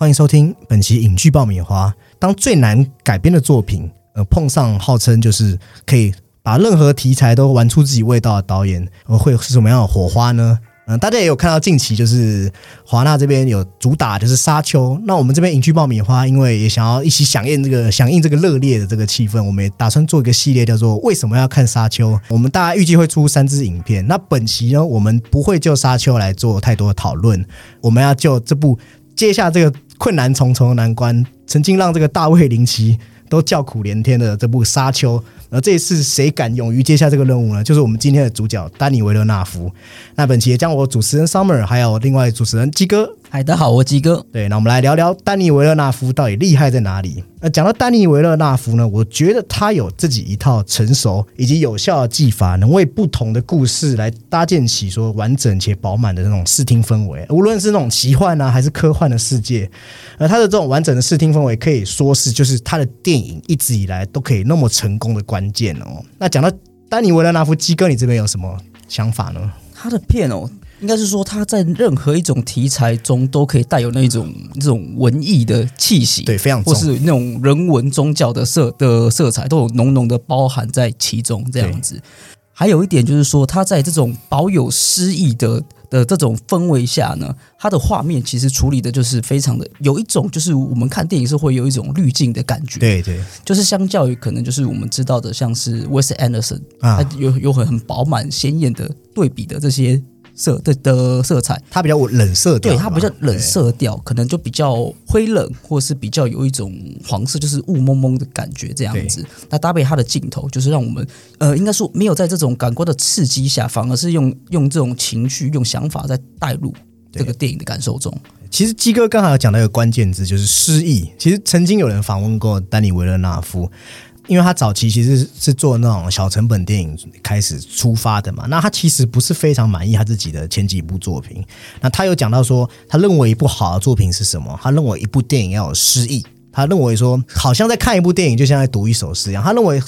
欢迎收听本期影剧爆米花。当最难改编的作品，呃，碰上号称就是可以把任何题材都玩出自己味道的导演，呃，会是什么样的火花呢？嗯，大家也有看到近期就是华纳这边有主打就是沙丘，那我们这边影剧爆米花，因为也想要一起响应这个响应这个热烈的这个气氛，我们也打算做一个系列，叫做为什么要看沙丘？我们大家预计会出三支影片，那本期呢，我们不会就沙丘来做太多的讨论，我们要就这部接下这个困难重重的难关，曾经让这个大卫林奇都叫苦连天的这部沙丘。而这一次谁敢勇于接下这个任务呢？就是我们今天的主角丹尼维勒纳夫。那本期也将我主持人 Summer，还有另外主持人鸡哥。嗨，大家好，我鸡哥。对，那我们来聊聊丹尼维勒纳夫到底厉害在哪里？那讲到丹尼维勒纳夫呢，我觉得他有自己一套成熟以及有效的技法，能为不同的故事来搭建起说完整且饱满的那种视听氛围。无论是那种奇幻啊，还是科幻的世界，而他的这种完整的视听氛围，可以说是就是他的电影一直以来都可以那么成功的关键哦。那讲到丹尼维勒纳夫，基哥，你这边有什么想法呢？他的片哦。应该是说，他在任何一种题材中都可以带有那种这种文艺的气息，对，非常或是那种人文宗教的色的色彩，都有浓浓的包含在其中。这样子，还有一点就是说，他在这种保有诗意的的这种氛围下呢，它的画面其实处理的就是非常的有一种，就是我们看电影是会有一种滤镜的感觉。对对，就是相较于可能就是我们知道的，像是 Wes Anderson 啊，有有很很饱满鲜艳的对比的这些。色的的色彩，它比较冷色调，对，它比较冷色调，可能就比较灰冷，或是比较有一种黄色，就是雾蒙蒙的感觉这样子。那搭配它的镜头，就是让我们呃，应该说没有在这种感官的刺激下，反而是用用这种情绪、用想法在带入这个电影的感受中。其实鸡哥刚好讲到一个关键字，就是诗意。其实曾经有人访问过丹尼维勒纳夫。因为他早期其实是做那种小成本电影开始出发的嘛，那他其实不是非常满意他自己的前几部作品。那他有讲到说，他认为一部好的作品是什么？他认为一部电影要有诗意。他认为说，好像在看一部电影，就像在读一首诗一样。他认为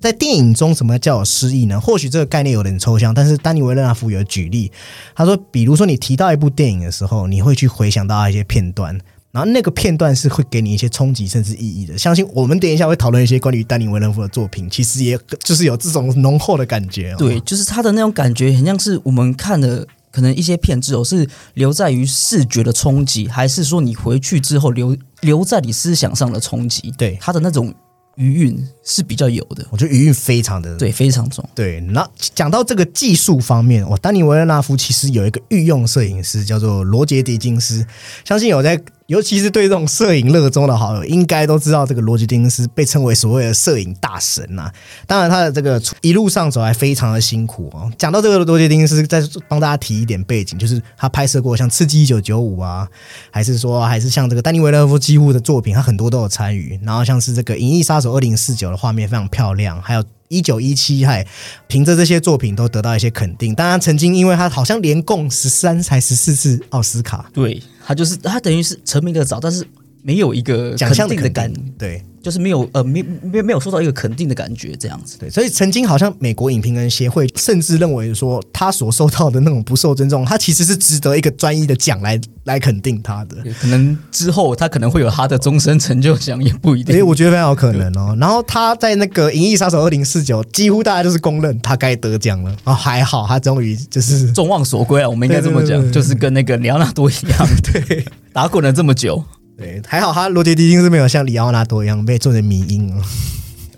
在电影中什么叫有诗意呢？或许这个概念有点抽象，但是丹尼维勒纳夫有举例。他说，比如说你提到一部电影的时候，你会去回想到一些片段。然后那个片段是会给你一些冲击甚至意义的，相信我们等一下会讨论一些关于丹尼维伦夫的作品，其实也就是有这种浓厚的感觉。对，就是他的那种感觉，很像是我们看的可能一些片子哦，是留在于视觉的冲击，还是说你回去之后留留在你思想上的冲击？对，他的那种。余韵是比较有的，我觉得余韵非常的对，非常重。对，那讲到这个技术方面，哇，丹尼维勒纳夫其实有一个御用摄影师，叫做罗杰迪金斯，相信有在。尤其是对这种摄影热衷的好友，应该都知道这个罗杰丁斯被称为所谓的摄影大神呐。当然，他的这个一路上走来非常的辛苦哦。讲到这个罗杰丁斯，再帮大家提一点背景，就是他拍摄过像《刺激一九九五》啊，还是说还是像这个丹尼维勒夫几乎的作品，他很多都有参与。然后像是这个《银翼杀手二零四九》的画面非常漂亮，还有。一九一七，还凭着这些作品都得到一些肯定。当然，曾经因为他好像连共十三才十四次奥斯卡，对他就是他等于是成名的早，但是没有一个奖项的感，对。就是没有呃没没没有受到一个肯定的感觉这样子，对，所以曾经好像美国影评人协会甚至认为说他所受到的那种不受尊重，他其实是值得一个专一的奖来来肯定他的。可能之后他可能会有他的终身成就奖也不一定。哎，我觉得非常有可能哦。然后他在那个《银翼杀手二零四九》，几乎大家都是公认他该得奖了。哦，还好他终于就是众望所归啊，我们应该这么讲，就是跟那个里奥纳多一样，对，打滚了这么久。对，还好他罗杰迪金是没有像里奥纳多一样被做成迷音哦。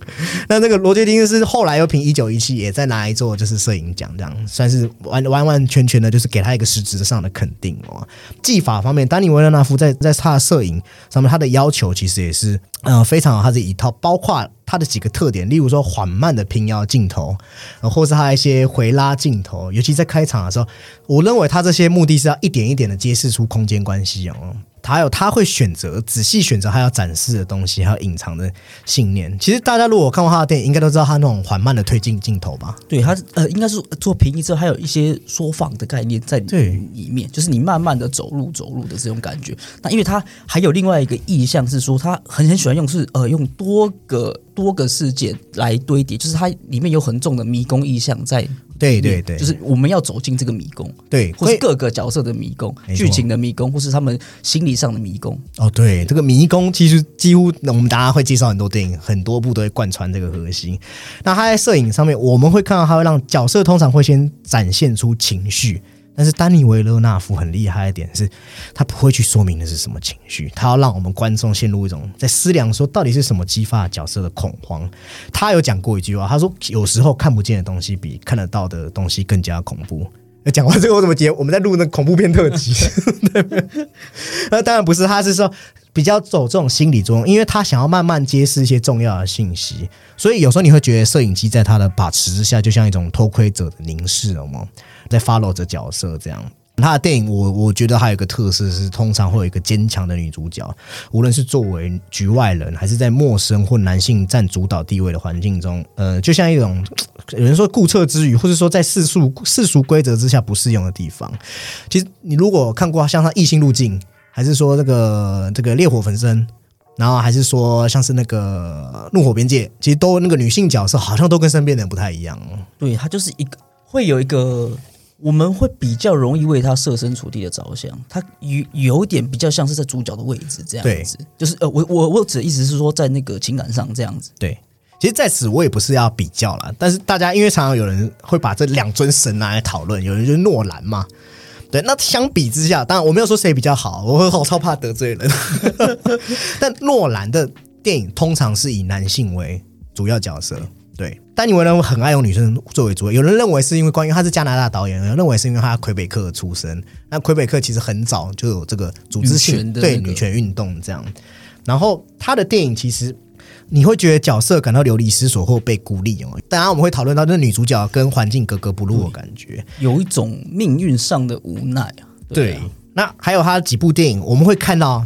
那那个罗杰丁是后来又凭一九一七也在拿一座就是摄影奖，这样算是完完完全全的，就是给他一个实质上的肯定哦。技法方面，丹尼维勒纳夫在在他的摄影上面，他的要求其实也是嗯非常好，他这一套包括他的几个特点，例如说缓慢的平摇镜头，或是他一些回拉镜头，尤其在开场的时候，我认为他这些目的是要一点一点的揭示出空间关系哦。还有他会选择仔细选择他要展示的东西，还有隐藏的信念。其实大家如果看过他的电影，应该都知道他那种缓慢的推进镜头吧？对他呃，应该是做平移之后，还有一些缩放的概念在里面，就是你慢慢的走路走路的这种感觉。那因为他还有另外一个意向是说，他很很喜欢用是呃用多个多个事件来堆叠，就是它里面有很重的迷宫意象在。对对对，就是我们要走进这个迷宫，对，或是各个角色的迷宫、剧情的迷宫，或是他们心理上的迷宫。哦，对，这个迷宫其实几乎我们大家会介绍很多电影，很多部都会贯穿这个核心。那他在摄影上面，我们会看到他会让角色通常会先展现出情绪。但是丹尼维勒纳夫很厉害一点是，他不会去说明的是什么情绪，他要让我们观众陷入一种在思量说到底是什么激发角色的恐慌。他有讲过一句话，他说有时候看不见的东西比看得到的东西更加恐怖。讲完这个我怎么接？我们在录那恐怖片特辑，那当然不是，他是说比较走这种心理作用，因为他想要慢慢揭示一些重要的信息，所以有时候你会觉得摄影机在他的把持之下，就像一种偷窥者的凝视，了吗？在 follow 着角色这样，他的电影我我觉得还有一个特色是，通常会有一个坚强的女主角，无论是作为局外人，还是在陌生或男性占主导地位的环境中，呃，就像一种有人说顾测之余，或者说在世俗世俗规则之下不适用的地方。其实你如果看过像他《异性路径》，还是说这个这个《烈火焚身》，然后还是说像是那个《怒火边界》，其实都那个女性角色好像都跟身边的人不太一样。对，他就是一个会有一个。我们会比较容易为他设身处地的着想，他有有点比较像是在主角的位置这样子，就是呃，我我我指的意思是说，在那个情感上这样子。对，其实在此我也不是要比较了，但是大家因为常常有人会把这两尊神拿来讨论，有人就是诺兰嘛，对，那相比之下，当然我没有说谁比较好，我好超怕得罪人，但诺兰的电影通常是以男性为主要角色。对，丹尼维呢很爱用女生作为主角。有人认为是因为关于他是加拿大导演，有人认为是因为他魁北克出身。那魁北克其实很早就有这个组织性对女权运动这样。然后他的电影其实你会觉得角色感到流离失所或被孤立哦。当然我们会讨论到那女主角跟环境格格不入的感觉，有一种命运上的无奈啊。对，那还有他几部电影，我们会看到。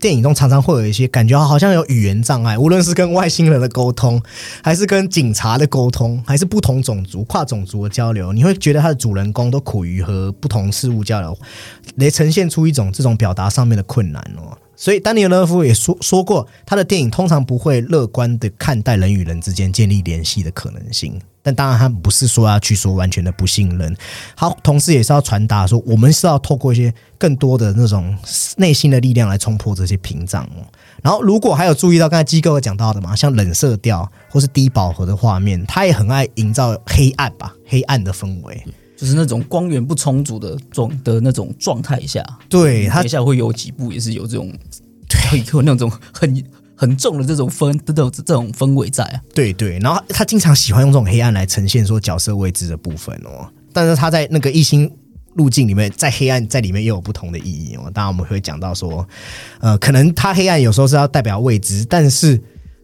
电影中常常会有一些感觉，好像有语言障碍，无论是跟外星人的沟通，还是跟警察的沟通，还是不同种族、跨种族的交流，你会觉得他的主人公都苦于和不同事物交流，来呈现出一种这种表达上面的困难哦。所以丹尼尔·勒夫也说说过，他的电影通常不会乐观的看待人与人之间建立联系的可能性。但当然，他不是说要去说完全的不信任，他同时也是要传达说，我们是要透过一些更多的那种内心的力量来冲破这些屏障。然后，如果还有注意到刚才机构讲到的嘛，像冷色调或是低饱和的画面，他也很爱营造黑暗吧，黑暗的氛围，就是那种光源不充足的状的那种状态下。对他，接下来会有几部也是有这种，对，有那种很。很重的这种氛这种这种氛围在啊，对对，然后他经常喜欢用这种黑暗来呈现说角色位置的部分哦，但是他在那个异星路径里面，在黑暗在里面又有不同的意义哦。当然我们会讲到说，呃，可能他黑暗有时候是要代表未知，但是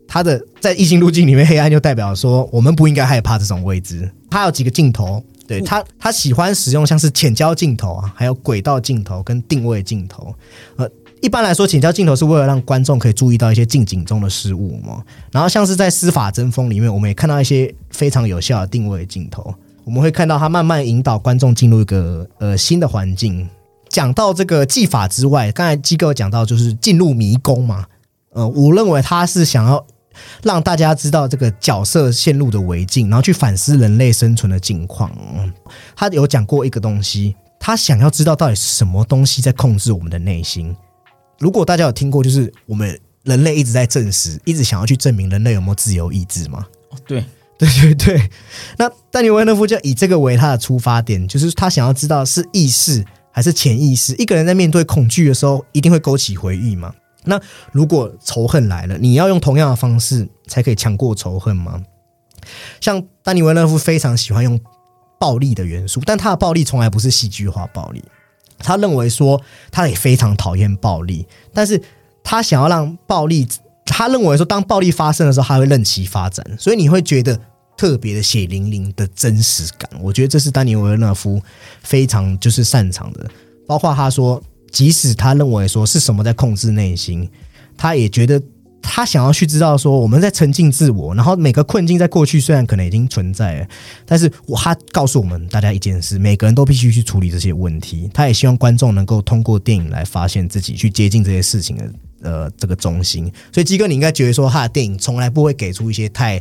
他的在异星路径里面黑暗就代表说我们不应该害怕这种未知。他有几个镜头，对他他喜欢使用像是浅焦镜头啊，还有轨道镜头跟定位镜头，呃。一般来说，浅焦镜头是为了让观众可以注意到一些近景中的事物嘛。然后像是在司法争锋里面，我们也看到一些非常有效的定位镜头。我们会看到他慢慢引导观众进入一个呃新的环境。讲到这个技法之外，刚才机构讲到就是进入迷宫嘛。呃，我认为他是想要让大家知道这个角色陷入的违境，然后去反思人类生存的境况。他有讲过一个东西，他想要知道到底是什么东西在控制我们的内心。如果大家有听过，就是我们人类一直在证实，一直想要去证明人类有没有自由意志吗？哦，对，对对对。那丹尼维勒夫就以这个为他的出发点，就是他想要知道是意识还是潜意识。一个人在面对恐惧的时候，一定会勾起回忆嘛？那如果仇恨来了，你要用同样的方式才可以强过仇恨吗？像丹尼维勒夫非常喜欢用暴力的元素，但他的暴力从来不是戏剧化暴力。他认为说，他也非常讨厌暴力，但是他想要让暴力，他认为说，当暴力发生的时候，他会任其发展，所以你会觉得特别的血淋淋的真实感。我觉得这是丹尼维勒夫非常就是擅长的。包括他说，即使他认为说是什么在控制内心，他也觉得他想要去知道说我们在沉浸自我，然后每个困境在过去虽然可能已经存在了，但是我他告诉我们大家一件事，每个人都必须去处理这些问题。他也希望观众能够通过电影来发现自己，去接近这些事情的呃这个中心。所以基哥，你应该觉得说他的电影从来不会给出一些太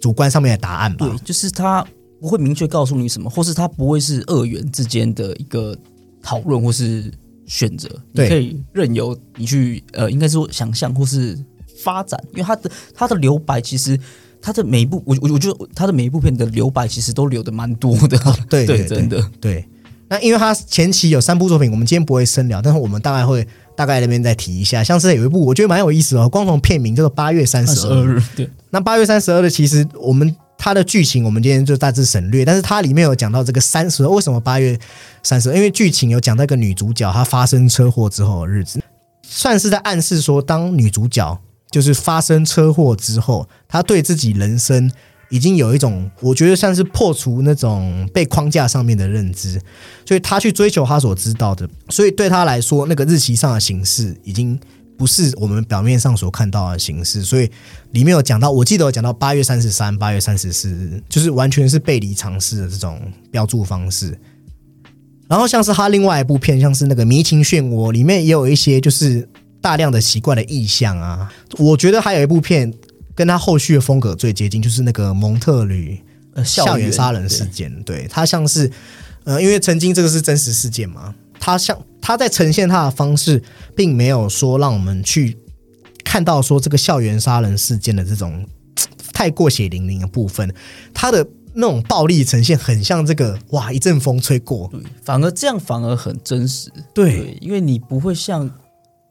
主观上面的答案吧？对，就是他不会明确告诉你什么，或是他不会是二元之间的一个讨论或是选择，你可以任由你去呃，应该说想象或是发展，因为他的他的留白其实。他的每一部，我我我觉得他的每一部片的留白其实都留的蛮多的，对对对，真的。对，那因为他前期有三部作品，我们今天不会深聊，但是我们大概会大概那边再提一下。像是有一部我觉得蛮有意思的哦，光从片名叫做《八月三十二日》。日，对，那八月三十二日其实我们它的剧情我们今天就大致省略，但是它里面有讲到这个三十，为什么八月三十？因为剧情有讲到一个女主角她发生车祸之后的日子，算是在暗示说，当女主角就是发生车祸之后，她对自己人生已经有一种，我觉得像是破除那种被框架上面的认知，所以她去追求她所知道的，所以对她来说，那个日期上的形式已经不是我们表面上所看到的形式，所以里面有讲到，我记得有讲到八月三十三、八月三十四日，就是完全是背离常识的这种标注方式。然后像是他另外一部片，像是那个《迷情漩涡》，里面也有一些就是大量的奇怪的意象啊。我觉得还有一部片跟他后续的风格最接近，就是那个蒙特吕呃，校园园杀人事件，对他像是呃，因为曾经这个是真实事件嘛，他像他在呈现他的方式，并没有说让我们去看到说这个校园杀人事件的这种 太过血淋淋的部分，他的那种暴力呈现很像这个哇一阵风吹过，对，反而这样反而很真实，对。对，因为你不会像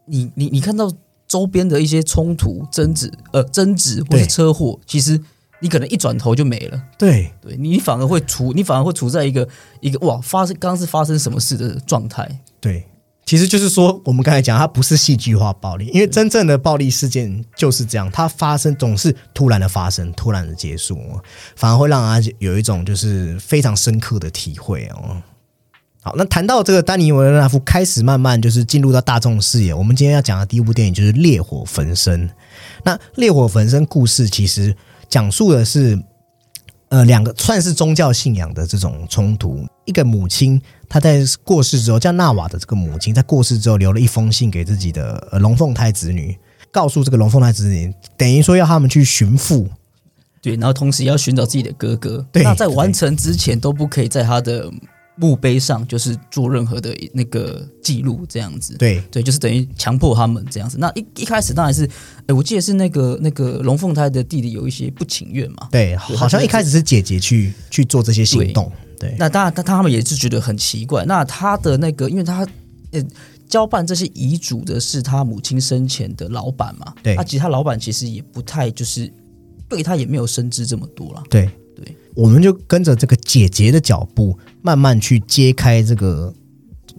你你你看到周边的一些冲突、争执、呃争执或对。是车祸，其实你可能一转头就没了。对。对你反而会处，你反而会处在一个一个哇发生刚刚是发生什么事的状态。对。其实就是说，我们刚才讲，它不是戏剧化暴力，因为真正的暴力事件就是这样，它发生总是突然的发生，突然的结束，反而会让人家有一种就是非常深刻的体会哦。好，那谈到这个丹尼维勒纳夫开始慢慢就是进入到大众视野，我们今天要讲的第一部电影就是《烈火焚身》。那《烈火焚身》故事其实讲述的是呃两个算是宗教信仰的这种冲突。一个母亲她在过世之后，叫纳瓦的这个母亲在过世之后留了一封信给自己的呃龙凤胎子女，告诉这个龙凤胎子女，等于说要他们去寻父。对，然后同时也要寻找自己的哥哥。对那在完成之前都不可以在他的墓碑上就是做任何的那个记录，这样子。对对，就是等于强迫他们这样子。那一一开始当然是，哎，我记得是那个那个龙凤胎的弟弟有一些不情愿嘛。对，好像一开始是姐姐去去做这些行动。对，那当然，他他们也是觉得很奇怪。那他的那个，因为他呃交办这些遗嘱的是他母亲生前的老板嘛。对那其实他老板其实也不太就是对他也没有深知这么多啦。对对，我们就跟着这个姐姐的脚步，慢慢去揭开这个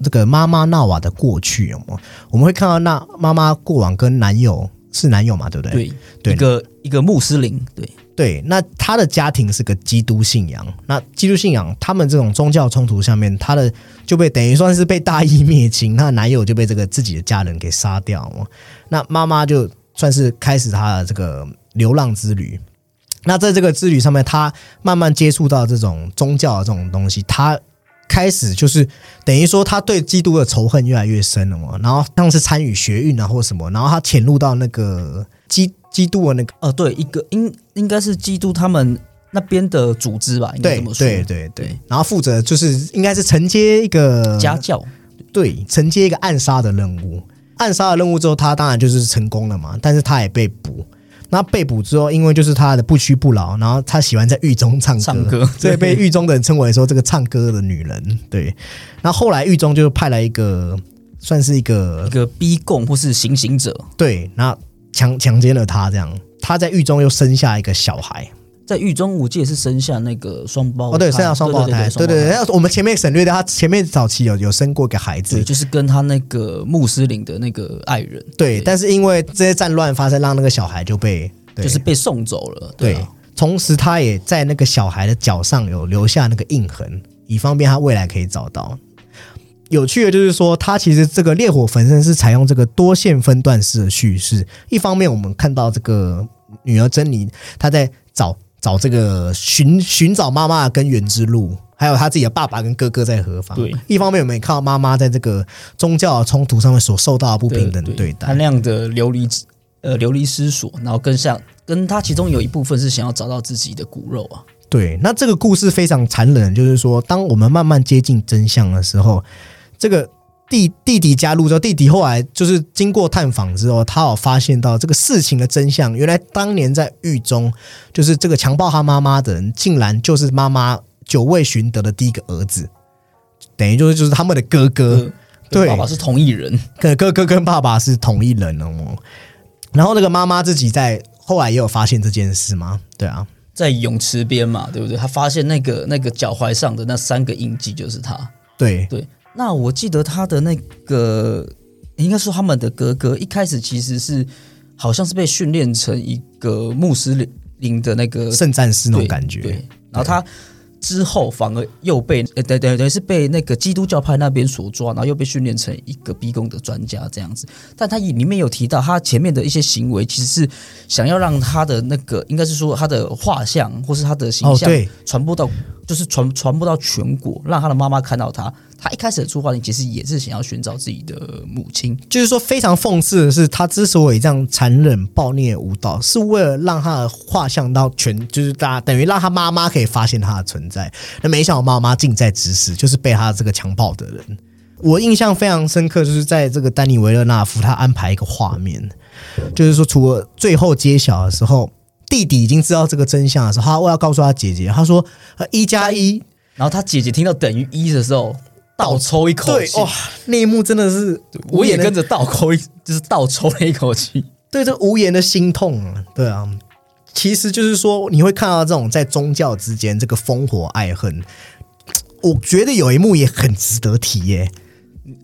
这个妈妈纳瓦的过去，有吗？我们会看到那妈妈过往跟男友是男友嘛，对不对？对，对一个一个穆斯林，对对，那他的家庭是个基督信仰，那基督信仰他们这种宗教冲突下面，他的就被等于算是被大义灭亲，她的男友就被这个自己的家人给杀掉嘛。那妈妈就算是开始她的这个流浪之旅。那在这个之旅上面，他慢慢接触到这种宗教的这种东西，他开始就是等于说，他对基督的仇恨越来越深了嘛。然后像是参与学运啊或什么，然后他潜入到那个基基督的那个。呃，对，一个应应该是基督他们那边的组织吧，应该对这么说。对对对对，然后负责就是应该是承接一个家教，对承接一个暗杀的任务。暗杀的任务之后，他当然就是成功了嘛，但是他也被捕。那被捕之后，因为就是他的不屈不挠，然后他喜欢在狱中唱歌，唱歌 所以被狱中的人称为说这个唱歌的女人。对，那后来狱中就派来一个算是一个一个逼供或是行刑者，对，那强强奸了他，这样他在狱中又生下一个小孩。在狱中我记得是生下那个双胞哦，对，生下双胞胎，对对对。我们前面省略掉，他前面早期有有生过一个孩子。对，，就是跟他那个穆斯林的那个爱人，对，但是因为这些战乱发生，让那个小孩就被对。就是被送走了，对啊，同时他也在那个小孩的脚上有留下那个印痕，以方便他未来可以找到。有趣的就是说，它其实这个烈火焚身是采用这个多线分段式的叙事。一方面，我们看到这个女儿珍妮她在找找这个寻寻找妈妈的根源之路，还有他自己的爸爸跟哥哥在何方。对，一方面我们也看到妈妈在这个宗教冲突上面所受到的不平等对待，他那样的流离呃流离失所，然后更像跟他其中有一部分是想要找到自己的骨肉啊。对，那这个故事非常残忍，就是说，当我们慢慢接近真相的时候。这个弟弟弟加入之后，弟弟后来就是经过探访之后，他有发现到这个事情的真相。原来当年在狱中，就是这个强暴他妈妈的人，竟然就是妈妈久未寻得的第一个儿子，等于就是就是他们的哥哥，对，爸爸是同一人，跟哥哥跟爸爸是同一人哦。然后那个妈妈自己在后来也有发现这件事吗？对啊，在泳池边嘛，对不对？他发现那个那个脚踝上的那三个印记就是他，对对。那我记得他的那个，应该说他们的哥哥一开始其实是好像是被训练成一个穆斯林的那个圣战士那种感觉，对，然后他。之后反而又被呃对对对是被那个基督教派那边所抓，然后又被训练成一个逼宫的专家这样子。但他里面有提到，他前面的一些行为其实是想要让他的那个应该是说他的画像或是他的形象传播到，就是传传播到全国，让他的妈妈看到他。他一开始的出发点其实也是想要寻找自己的母亲，就是说非常讽刺的是，他之所以这样残忍暴虐无道，是为了让他的画像到全，就是大家等于让他妈妈可以发现他的存在。那没想到妈妈近在咫尺，就是被他这个强暴的人。我印象非常深刻，就是在这个丹尼维勒纳夫他安排一个画面，就是说除了最后揭晓的时候，弟弟已经知道这个真相的时候，他我要告诉他姐姐，他说一加一，然后他姐姐听到等于一的时候。倒抽一口气，哇！那一幕真的是，我也跟着倒抽一，就是倒抽了一口气。对，这无言的心痛啊！对啊，其实就是说，你会看到这种在宗教之间这个烽火爱恨。我觉得有一幕也很值得提耶。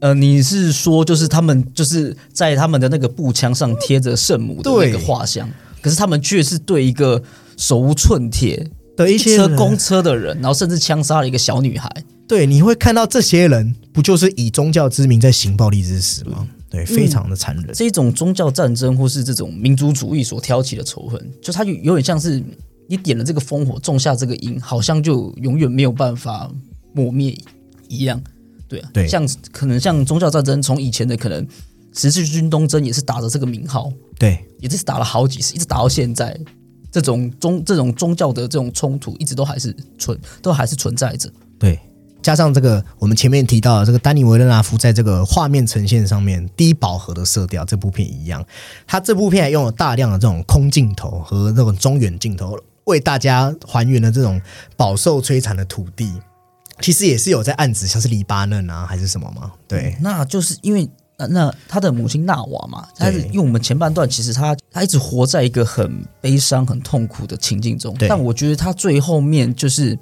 呃，你是说，就是他们就是在他们的那个步枪上贴着圣母的那个画像，可是他们却是对一个手无寸铁的一些公车的人，然后甚至枪杀了一个小女孩。对，你会看到这些人不就是以宗教之名在行暴力之实吗？对，非常的残忍。这种宗教战争或是这种民族主义所挑起的仇恨，就它就有点像是你点了这个烽火，种下这个因，好像就永远没有办法抹灭一样。对啊，对，像可能像宗教战争，从以前的可能十字军东征也是打着这个名号，对，也是打了好几次，一直打到现在，这种宗这种宗教的这种冲突，一直都还是存，都还是存在着。对。加上这个，我们前面提到的这个丹尼维勒纳夫在这个画面呈现上面低饱和的色调，这部片一样，他这部片还用了大量的这种空镜头和那种中远镜头，为大家还原了这种饱受摧残的土地。其实也是有在暗指像是黎巴嫩啊，还是什么吗？对，那就是因为那那他的母亲纳瓦嘛，他是因为我们前半段其实他他一直活在一个很悲伤、很痛苦的情境中，但我觉得他最后面就是。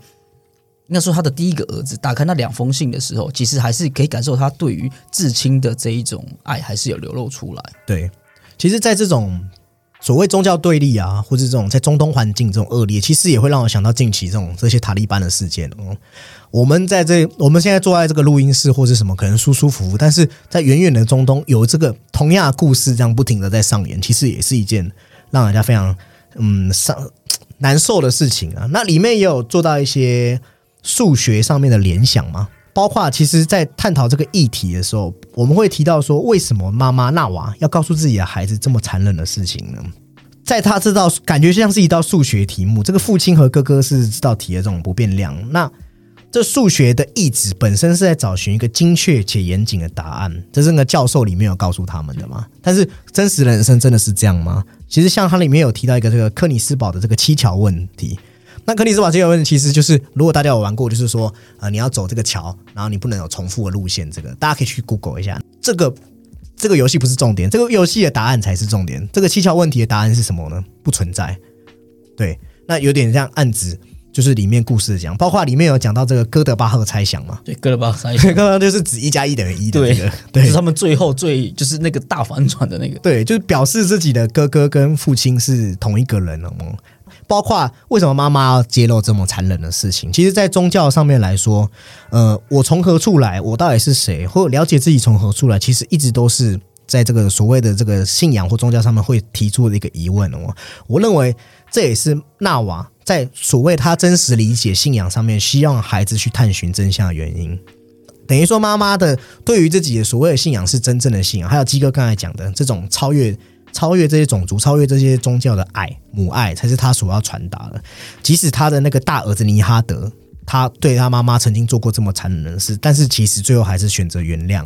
应该说，他的第一个儿子打开那两封信的时候，其实还是可以感受他对于至亲的这一种爱，还是有流露出来。对，其实，在这种所谓宗教对立啊，或者这种在中东环境这种恶劣，其实也会让我想到近期这种这些塔利班的事件。嗯，我们在这，我们现在坐在这个录音室或是什么，可能舒舒服服，但是在远远的中东，有这个同样的故事这样不停的在上演，其实也是一件让人家非常嗯伤难受的事情啊。那里面也有做到一些。数学上面的联想吗？包括其实，在探讨这个议题的时候，我们会提到说，为什么妈妈纳瓦要告诉自己的孩子这么残忍的事情呢？在他这道感觉像是一道数学题目，这个父亲和哥哥是这道题的这种不变量。那这数学的意志本身是在找寻一个精确且严谨的答案，这是那个教授里面有告诉他们的吗？但是真实的人生真的是这样吗？其实像它里面有提到一个这个克里斯堡的这个七桥问题。那克里斯堡这个问题，其实就是如果大家有玩过，就是说，呃，你要走这个桥，然后你不能有重复的路线。这个大家可以去 Google 一下。这个这个游戏不是重点，这个游戏的答案才是重点。这个七桥问题的答案是什么呢？不存在。对，那有点像暗指，就是里面故事讲，包括里面有讲到这个哥德巴赫猜想嘛？对，哥德巴赫猜想，刚刚就是指一加一等于一的那个，对，是他们最后最就是那个大反转的那个，对，就是表示自己的哥哥跟父亲是同一个人了吗？包括为什么妈妈要揭露这么残忍的事情？其实，在宗教上面来说，呃，我从何处来，我到底是谁，或了解自己从何处来，其实一直都是在这个所谓的这个信仰或宗教上面会提出的一个疑问哦。我认为这也是纳瓦在所谓他真实理解信仰上面，希望孩子去探寻真相的原因。等于说，妈妈的对于自己的所谓的信仰是真正的信仰，还有基哥刚才讲的这种超越、超越这些种族、超越这些宗教的爱，母爱才是他所要传达的。即使他的那个大儿子尼哈德，他对他妈妈曾经做过这么残忍的事，但是其实最后还是选择原谅。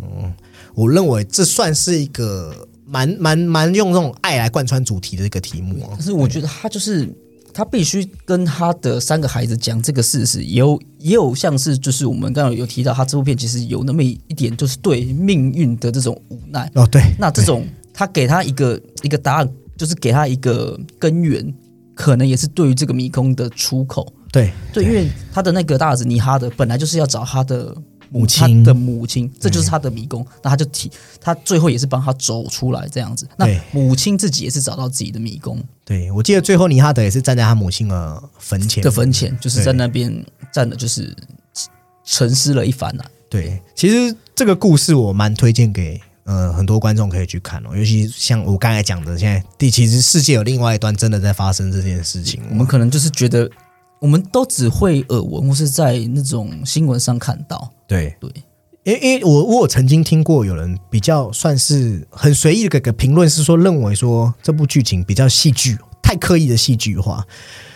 我认为这算是一个蛮蛮蛮用这种爱来贯穿主题的一个题目哦。可是我觉得他就是。他必须跟他的三个孩子讲这个事实，也有也有像是就是我们刚刚有提到，他这部片其实有那么一点，就是对命运的这种无奈。哦，对，那这种他给他一个一个答案，就是给他一个根源，可能也是对于这个迷宫的出口。对，对，因为他的那个大儿子尼哈德本来就是要找他的。母亲的母亲，这就是他的迷宫。那他就提，他最后也是帮他走出来这样子。那母亲自己也是找到自己的迷宫。对，我记得最后尼哈德也是站在他母亲的坟前的坟前，就是在那边站的，就是沉思了一番呐。对，其实这个故事我蛮推荐给呃很多观众可以去看哦，尤其像我刚才讲的，现在第其实世界有另外一端真的在发生这件事情。我们可能就是觉得。我们都只会耳闻，或是在那种新闻上看到。对对，因因为我我曾经听过有人比较算是很随意的给个评论，是说认为说这部剧情比较戏剧，太刻意的戏剧化。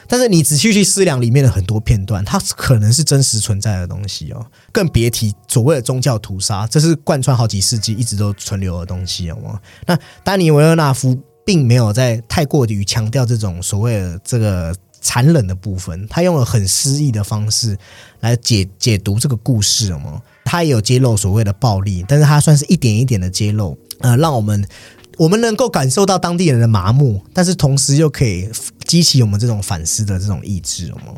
但是你仔细去思量里面的很多片段，它可能是真实存在的东西哦。更别提所谓的宗教屠杀，这是贯穿好几世纪一直都存留的东西哦。那丹尼维尔纳夫并没有在太过于强调这种所谓的这个。残忍的部分，他用了很诗意的方式来解解读这个故事，吗？他也有揭露所谓的暴力，但是他算是一点一点的揭露，呃，让我们我们能够感受到当地人的麻木，但是同时又可以激起我们这种反思的这种意志，吗？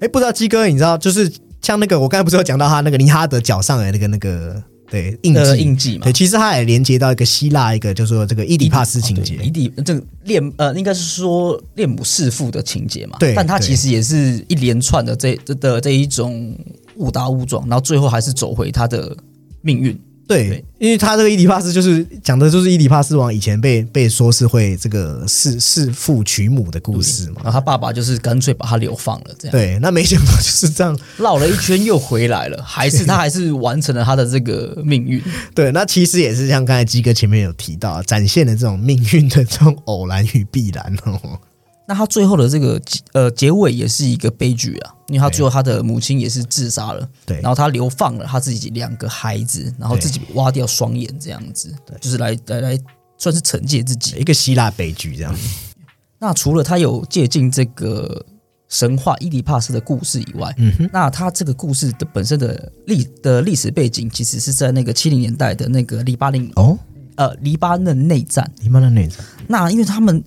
哎，不知道鸡哥，你知道，就是像那个我刚才不是有讲到他那个尼哈德脚上的那个那个。对印记印记嘛，对，其实它也连接到一个希腊一个，就是说这个伊底帕斯情节，伊底这个恋呃，应该是说恋母弑父的情节嘛。对，但它其实也是一连串的这的这一种误打误撞，然后最后还是走回他的命运。对，因为他这个伊迪帕斯就是讲的，就是伊迪帕斯王以前被被说是会这个弑弑父娶母的故事嘛，然后他爸爸就是干脆把他流放了，这样。对，那没想到就是这样绕了一圈又回来了，还是 他还是完成了他的这个命运。对，那其实也是像刚才基哥前面有提到，展现了这种命运的这种偶然与必然哦。那他最后的这个呃结尾也是一个悲剧啊，因为他最后他的母亲也是自杀了，对，然后他流放了他自己两个孩子，然后自己挖掉双眼这样子，对，就是来来来算是惩戒自己。一个希腊悲剧这样。那除了他有借鉴这个神话伊迪帕斯的故事以外，嗯哼，那他这个故事的本身的历的历史背景其实是在那个七零年代的那个黎巴嫩哦，呃黎巴嫩内战，黎巴嫩内战，那因为他们。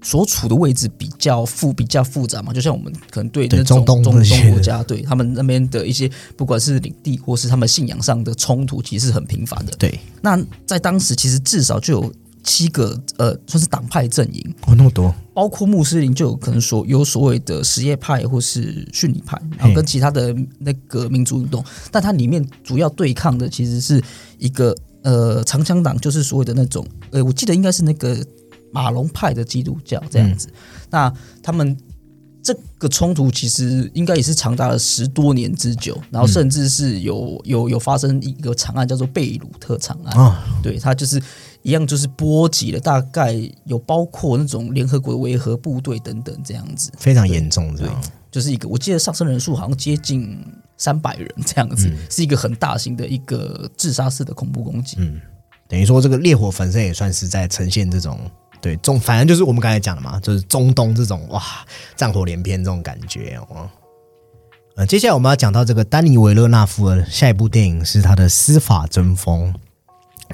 所处的位置比较复比较复杂嘛，就像我们可能对那种中东国家，对他们那边的一些不管是领地或是他们信仰上的冲突，其实是很频繁的。对，那在当时其实至少就有七个呃，算是党派阵营。哦，那么多，包括穆斯林就有可能所有所谓的什叶派或是逊尼派，然后跟其他的那个民族运动，但它里面主要对抗的其实是一个呃长枪党，就是所谓的那种呃，我记得应该是那个。马龙派的基督教这样子，那他们这个冲突其实应该也是长达了十多年之久，然后甚至是有有有发生一个长案叫做贝鲁特长案，对，他就是一样，就是波及了大概有包括那种联合国的维和部队等等这样子，非常严重，对，就是一个我记得上升人数好像接近三百人这样子，是一个很大型的一个自杀式的恐怖攻击，嗯，等于说这个烈火焚身也算是在呈现这种。对中，反正就是我们刚才讲的嘛，就是中东这种哇，战火连篇这种感觉哦。呃，接下来我们要讲到这个丹尼维勒纳夫的下一部电影是他的《司法争锋》。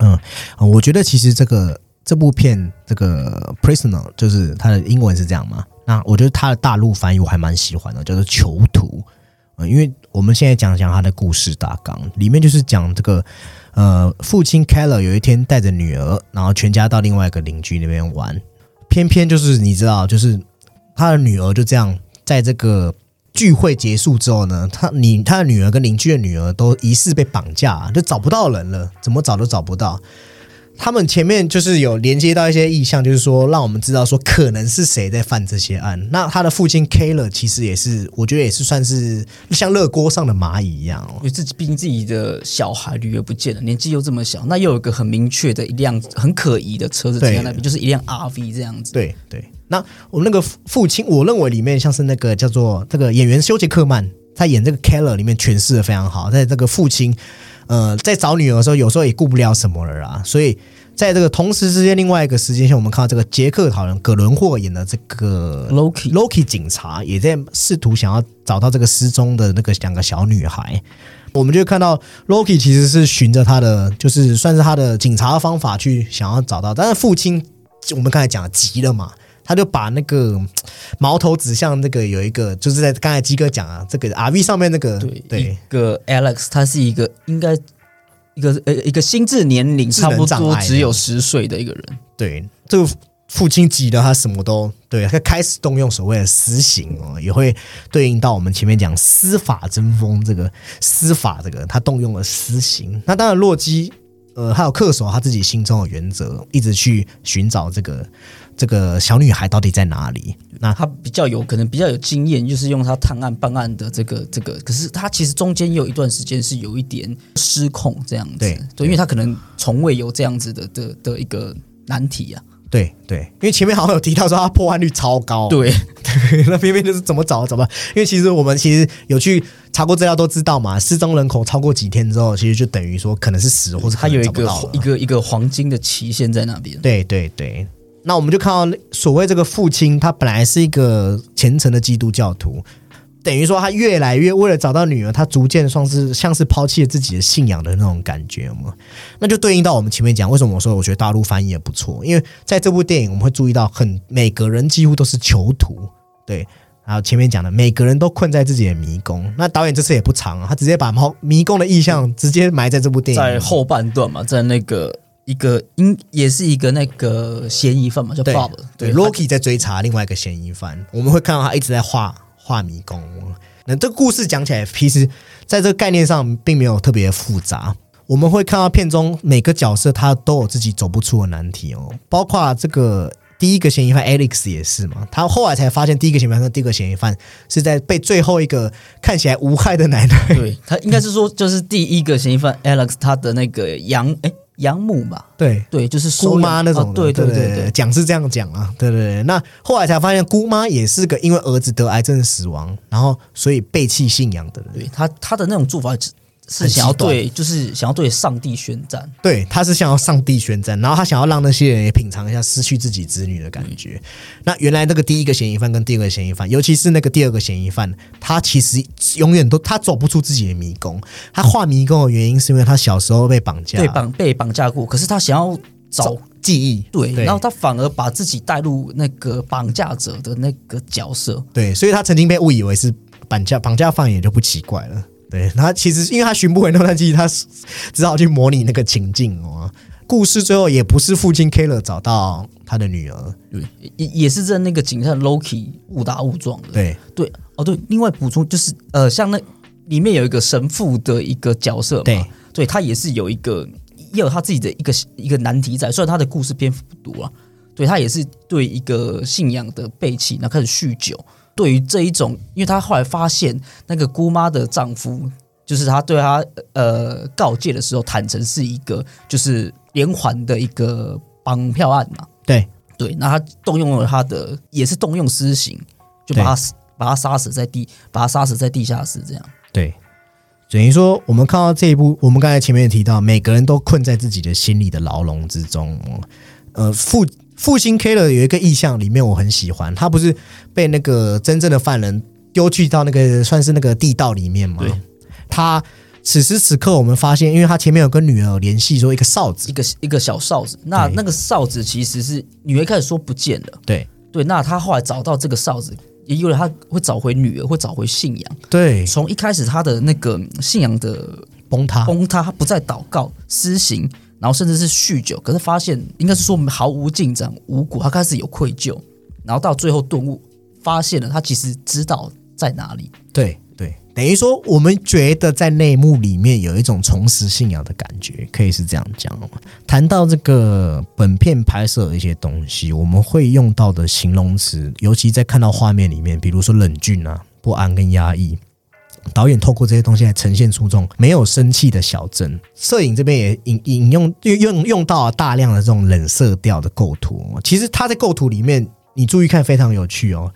嗯，我觉得其实这个这部片这个 Prisoner 就是它的英文是这样嘛？那我觉得它的大陆翻译我还蛮喜欢的，叫做囚徒。嗯，因为我们现在讲讲他的故事大纲，里面就是讲这个。呃，父亲 Keller 有一天带着女儿，然后全家到另外一个邻居那边玩，偏偏就是你知道，就是他的女儿就这样在这个聚会结束之后呢，他你他的女儿跟邻居的女儿都疑似被绑架，就找不到人了，怎么找都找不到。他们前面就是有连接到一些意向，就是说让我们知道说可能是谁在犯这些案。那他的父亲 K 了，其实也是我觉得也是算是像热锅上的蚂蚁一样哦。因为自己毕竟自己的小孩女儿不见了，年纪又这么小，那又有一个很明确的一辆很可疑的车子停在那边，就是一辆 RV 这样子。对对，那我们那个父父亲，我认为里面像是那个叫做这个演员休杰克曼，他演这个 Keller 里面诠释的非常好，在这个父亲。呃，在找女儿的时候，有时候也顾不了什么了啦。所以在这个同时之间，另外一个时间线，我们看到这个杰克讨论葛伦霍演的这个 Loki Loki 警察，也在试图想要找到这个失踪的那个两个小女孩。我们就看到 Loki 其实是循着他的，就是算是他的警察的方法去想要找到，但是父亲我们刚才讲急了嘛。他就把那个矛头指向那个有一个，就是在刚才鸡哥讲啊，这个 R V 上面那个对一个 Alex，他是一个应该一个呃一个心智年龄差不多只有十岁的一个人。对，这个父亲急的他什么都对，他开始动用所谓的私刑哦，也会对应到我们前面讲司法争锋这个司法这个他动用了私刑。那当然洛基呃还有恪守他自己心中的原则，一直去寻找这个。这个小女孩到底在哪里？那她比较有可能比较有经验，就是用她探案办案的这个这个。可是她其实中间有一段时间是有一点失控这样子，对，对，因为她可能从未有这样子的的的一个难题啊。对对，因为前面好像有提到说她破案率超高，对，那偏偏就是怎么找怎么？因为其实我们其实有去查过资料都知道嘛，失踪人口超过几天之后，其实就等于说可能是死，或者他有一个一个一个黄金的期限在那边。对对对。那我们就看到所谓这个父亲，他本来是一个虔诚的基督教徒，等于说他越来越为了找到女儿，他逐渐算是像是抛弃了自己的信仰的那种感觉嘛。那就对应到我们前面讲，为什么我说我觉得大陆翻译也不错，因为在这部电影我们会注意到，很每个人几乎都是囚徒，对。然后前面讲的每个人都困在自己的迷宫，那导演这次也不长啊，他直接把猫迷宫的意象直接埋在这部电影在后半段嘛，在那个。一个应也是一个那个嫌疑犯嘛，叫 Bob。对，Loki 在追查另外一个嫌疑犯，我们会看到他一直在画画迷宫。那这个故事讲起来，其实在这个概念上并没有特别复杂。我们会看到片中每个角色他都有自己走不出的难题哦，包括这个第一个嫌疑犯 Alex 也是嘛。他后来才发现，第一个嫌疑犯和第二个嫌疑犯是在被最后一个看起来无害的奶奶。对他应该是说，就是第一个嫌疑犯 Alex 他的那个羊哎。养母嘛，对对，就是姑妈那种，对对对对，讲是这样讲啊，对对对。那后来才发现，姑妈也是个因为儿子得癌症死亡，然后所以背弃信仰的人。对他他的那种做法。是想要对，就是想要对上帝宣战。对，他是想要上帝宣战，然后他想要让那些人也品尝一下失去自己子女的感觉。那原来那个第一个嫌疑犯跟第二个嫌疑犯，尤其是那个第二个嫌疑犯，他其实永远都他走不出自己的迷宫。他画迷宫的原因是因为他小时候被绑架，被绑被绑架过，可是他想要找记忆，对，然后他反而把自己带入那个绑架者的那个角色。对，所以他曾经被误以为是绑架绑架犯，也就不奇怪了。对他其实，因为他寻不回诺兰机，他只好去模拟那个情境哦。故事最后也不是父亲 Killer 找到他的女儿，对，也也是在那个警探 Loki 误打误撞的。对对哦，对。另外补充就是，呃，像那里面有一个神父的一个角色，对，对他也是有一个也有他自己的一个一个难题在。虽然他的故事篇幅不多啊，对他也是对一个信仰的背弃，然后开始酗酒。对于这一种，因为他后来发现那个姑妈的丈夫，就是他对他呃告诫的时候，坦诚是一个就是连环的一个绑票案嘛。对对，那他动用了他的，也是动用私刑，就把他把他杀死在地，把他杀死在地下室这样。对，等于说我们看到这一部，我们刚才前面也提到，每个人都困在自己的心理的牢笼之中。呃，父。复兴 Killer 有一个意象，里面我很喜欢。他不是被那个真正的犯人丢去到那个算是那个地道里面吗？对。他此时此刻，我们发现，因为他前面有跟女儿联系，说一个哨子，一个一个小哨子。那那个哨子其实是女儿开始说不见了。对对。那他后来找到这个哨子，也因为他会找回女儿，会找回信仰。对。从一开始他的那个信仰的崩塌，崩塌，他不再祷告、施行。然后甚至是酗酒，可是发现应该是说毫无进展、无果，他开始有愧疚，然后到最后顿悟，发现了，他其实知道在哪里。对对，等于说我们觉得在内幕里面有一种重拾信仰的感觉，可以是这样讲哦。谈到这个本片拍摄的一些东西，我们会用到的形容词，尤其在看到画面里面，比如说冷峻啊、不安跟压抑。导演透过这些东西来呈现出这种没有生气的小镇。摄影这边也引引用用用用到了大量的这种冷色调的构图。其实他在构图里面，你注意看非常有趣哦。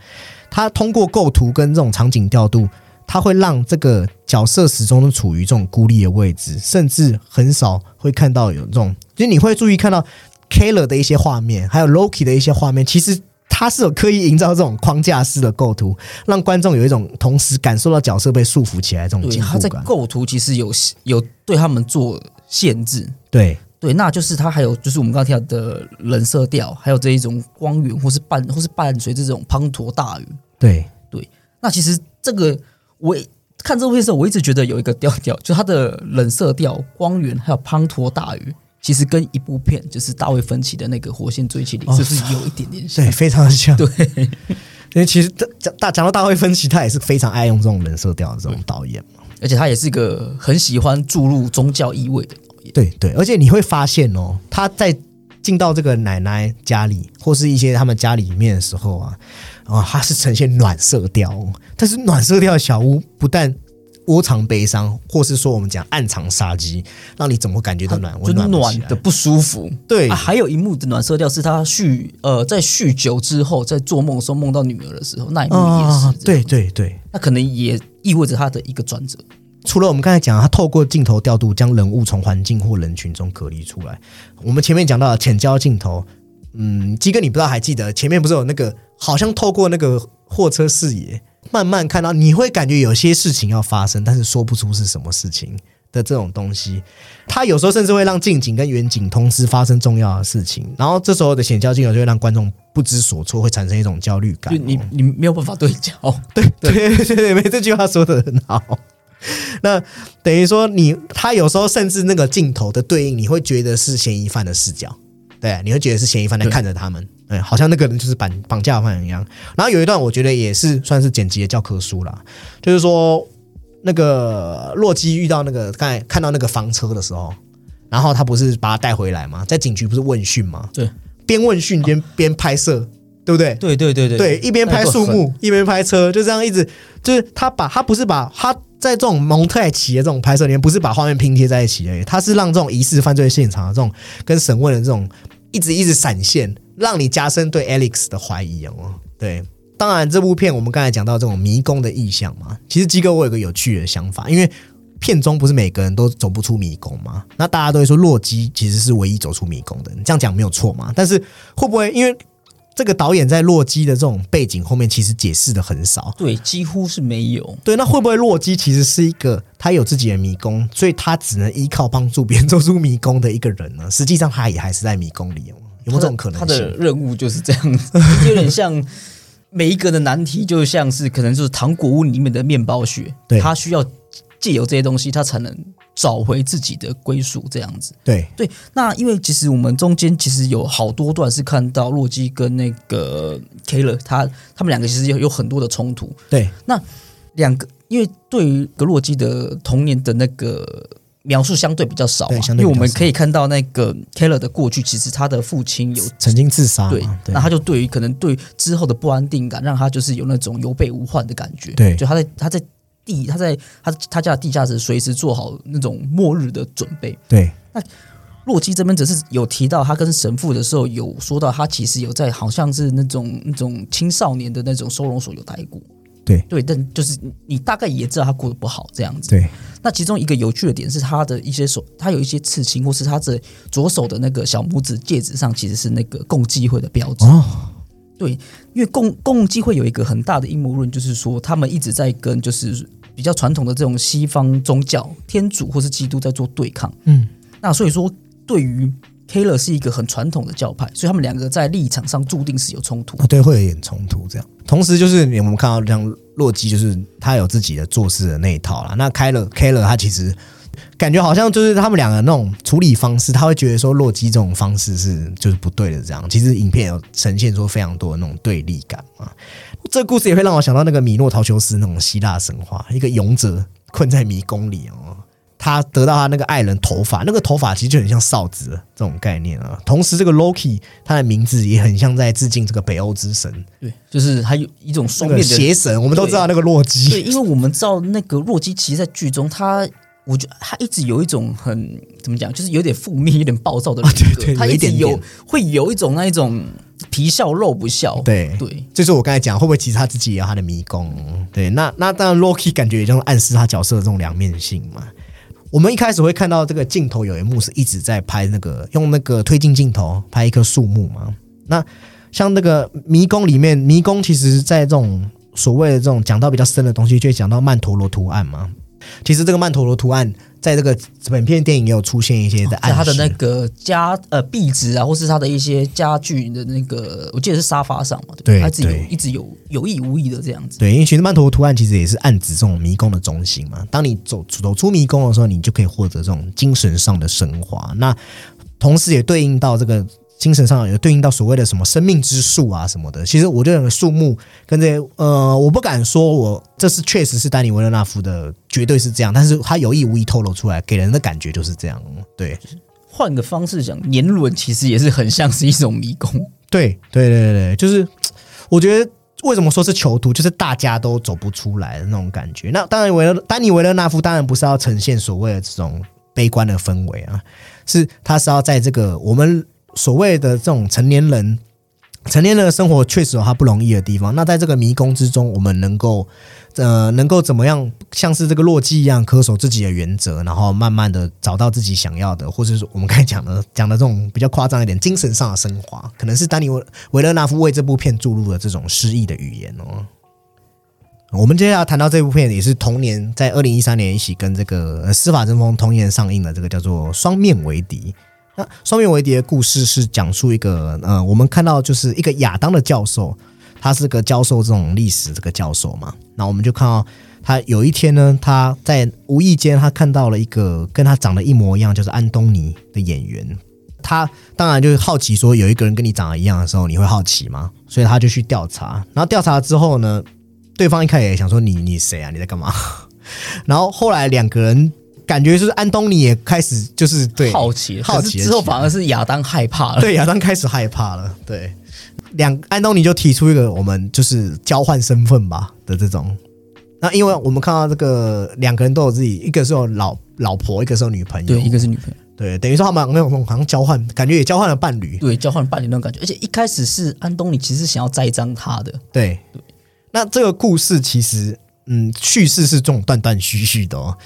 他通过构图跟这种场景调度，他会让这个角色始终都处于这种孤立的位置，甚至很少会看到有这种，就你会注意看到 Kale 的一些画面，还有 Loki 的一些画面，其实。他是有刻意营造这种框架式的构图，让观众有一种同时感受到角色被束缚起来这种紧迫感。他在构图其实有有对他们做限制，对对，那就是他还有就是我们刚刚提到的冷色调，还有这一种光源或是伴或是伴随这种滂沱大雨。对对，那其实这个我看这部片的时候，我一直觉得有一个调调，就它的冷色调、光源还有滂沱大雨。其实跟一部片就是大卫芬奇的那个《火线追击》里，是不是有一点点像？对，非常像。对，因为其实讲大讲到大卫芬奇，他也是非常爱用这种人设调的这种导演嘛。而且他也是一个很喜欢注入宗教意味的导演。对对，而且你会发现哦，他在进到这个奶奶家里或是一些他们家里面的时候啊，啊，他是呈现暖色调，但是暖色调的小屋不但。窝藏悲伤，或是说我们讲暗藏杀机，让你怎么感觉到暖？就暖的不舒服。对，还有一幕的暖色调是他酗呃，在酗酒之后，在做梦的时候梦到女儿的时候，那一幕也是。对对对，那可能也意味着他的一个转折。除了我们刚才讲，他透过镜头调度将人物从环境或人群中隔离出来。我们前面讲到浅焦镜头，嗯，基哥，你不知道还记得前面不是有那个好像透过那个货车视野。慢慢看到，你会感觉有些事情要发生，但是说不出是什么事情的这种东西。它有时候甚至会让近景跟远景同时发生重要的事情，然后这时候的显焦镜头就会让观众不知所措，会产生一种焦虑感。你你没有办法对焦，对对对对，没这句话说的很好。那等于说，你他有时候甚至那个镜头的对应，你会觉得是嫌疑犯的视角，对，你会觉得是嫌疑犯在看着他们。对，好像那个人就是绑绑架犯一样。然后有一段，我觉得也是算是剪辑的教科书啦，就是说那个洛基遇到那个刚才看到那个房车的时候，然后他不是把他带回来吗？在警局不是问讯吗？对，边问讯边边拍摄，对不对？对对对对，对，一边拍树木一边拍车，就这样一直就是他把他不是把他在这种蒙太奇的这种拍摄里面，不是把画面拼贴在一起而已，他是让这种疑似犯罪现场的这种跟审问的这种一直一直闪现。让你加深对 Alex 的怀疑哦。对，当然这部片我们刚才讲到这种迷宫的意象嘛，其实基哥我有个有趣的想法，因为片中不是每个人都走不出迷宫吗？那大家都会说洛基其实是唯一走出迷宫的，你这样讲没有错嘛？但是会不会因为这个导演在洛基的这种背景后面其实解释的很少？对，几乎是没有。对，那会不会洛基其实是一个他有自己的迷宫，所以他只能依靠帮助别人走出迷宫的一个人呢？实际上他也还是在迷宫里哦。有没有这种可能？他的任务就是这样子，有点像每一个的难题，就像是可能就是糖果屋里面的面包屑，他需要借由这些东西，他才能找回自己的归属，这样子。对对，那因为其实我们中间其实有好多段是看到洛基跟那个 K 勒，他他们两个其实有有很多的冲突。对，那两个因为对于格洛基的童年的那个。描述相对比较少嘛，因为我们可以看到那个 Keller 的过去，其实他的父亲有曾经自杀，对，那他就对于可能对之后的不安定感，让他就是有那种有备无患的感觉，对，就他在他在地他在他他家的地下室随时做好那种末日的准备，对。那洛基这边只是有提到，他跟神父的时候有说到，他其实有在好像是那种那种青少年的那种收容所有待过。对对，但就是你大概也知道他过得不好这样子。对，那其中一个有趣的点是他的一些手，他有一些刺青，或是他的左手的那个小拇指戒指上其实是那个共济会的标志。哦，对，因为共共济会有一个很大的阴谋论，就是说他们一直在跟就是比较传统的这种西方宗教天主或是基督在做对抗。嗯，那所以说对于。Keller 是一个很传统的教派，所以他们两个在立场上注定是有冲突。对，会有点冲突。这样，同时就是我们看到像洛基，就是他有自己的做事的那一套啦。那 k a l e r k a l e r 他其实感觉好像就是他们两个那种处理方式，他会觉得说洛基这种方式是就是不对的。这样，其实影片有呈现出非常多的那种对立感嘛。这个故事也会让我想到那个米诺陶修斯那种希腊神话，一个勇者困在迷宫里哦，他得到他那个爱人头发，那个头发其实就很像哨子这种概念啊。同时，这个 Loki 他的名字也很像在致敬这个北欧之神，对，就是还有一种双那个面的邪神，我们都知道那个洛基。对，基，因为我们知道那个洛基，其实，在剧中他，我觉得他一直有一种很怎么讲，就是有点负面、有点暴躁的人格，啊对对他一直有会有一种那一种皮笑肉不笑，对对，就是我刚才讲，会不会其实他自己也有他的迷宫？对，那那当然，Loki 感觉也就是暗示他角色的这种两面性嘛。我们一开始会看到这个镜头有一幕是一直在拍那个用那个推进镜头拍一棵树木嘛。那像那个迷宫里面，迷宫其实在这种所谓的这种讲到比较深的东西，就会讲到曼陀罗图案嘛。其实这个曼陀罗图案在这个本片电影也有出现一些的暗示，在他的那个家呃壁纸啊，或是它的一些家具的那个，我记得是沙发上嘛，对不对他一直有一直有有意无意的这样子，对，因为其实曼陀罗图案其实也是暗指这种迷宫的中心嘛。当你走走出迷宫的时候，你就可以获得这种精神上的升华。那同时也对应到这个精神上，有对应到所谓的什么生命之树啊什么的。其实我认为树木跟这些呃，我不敢说我这是确实是丹尼维勒纳夫的，绝对是这样，但是他有意无意透露出来，给人的感觉就是这样。对，换个方式讲，年轮其实也是很像是一种迷宫，对对对对对，就是我觉得为什么说是囚徒，就是大家都走不出来的那种感觉。那当然，维勒丹尼维勒纳夫当然不是要呈现所谓的这种悲观的氛围啊，是他是要在这个我们所谓的这种成年人。成年人的生活确实有他不容易的地方。那在这个迷宫之中，我们能够，呃，能够怎么样，像是这个洛基一样恪守自己的原则，然后慢慢的找到自己想要的，或者是我们刚才讲的讲的这种比较夸张一点，精神上的升华，可能是丹尼维勒纳夫为这部片注入了这种诗意的语言哦。我们接下来谈到这部片，也是同年在二零一三年一起跟这个《司法争锋》同年上映的这个叫做《双面为敌》。那《双面维敌》的故事是讲述一个呃，我们看到就是一个亚当的教授，他是个教授这种历史这个教授嘛。那我们就看到他有一天呢，他在无意间他看到了一个跟他长得一模一样，就是安东尼的演员。他当然就是好奇，说有一个人跟你长得一样的时候，你会好奇吗？所以他就去调查。然后调查之后呢，对方一开始也想说你你谁啊？你在干嘛？然后后来两个人感觉就是安东尼也开始就是对好奇，好奇之后反而是亚当害怕了，对亚当开始害怕了，对，两安东尼就提出一个我们就是交换身份吧的这种。那因为我们看到这个两个人都有自己，一个是有老老婆，一个是有女朋友，对，一个是女朋友，对，等于说他们那种好像交换，感觉也交换了伴侣，对，交换伴侣那种感觉，而且一开始是安东尼其实想要栽赃他的，对，那这个故事其实，嗯，叙事是这种断断续续的哦。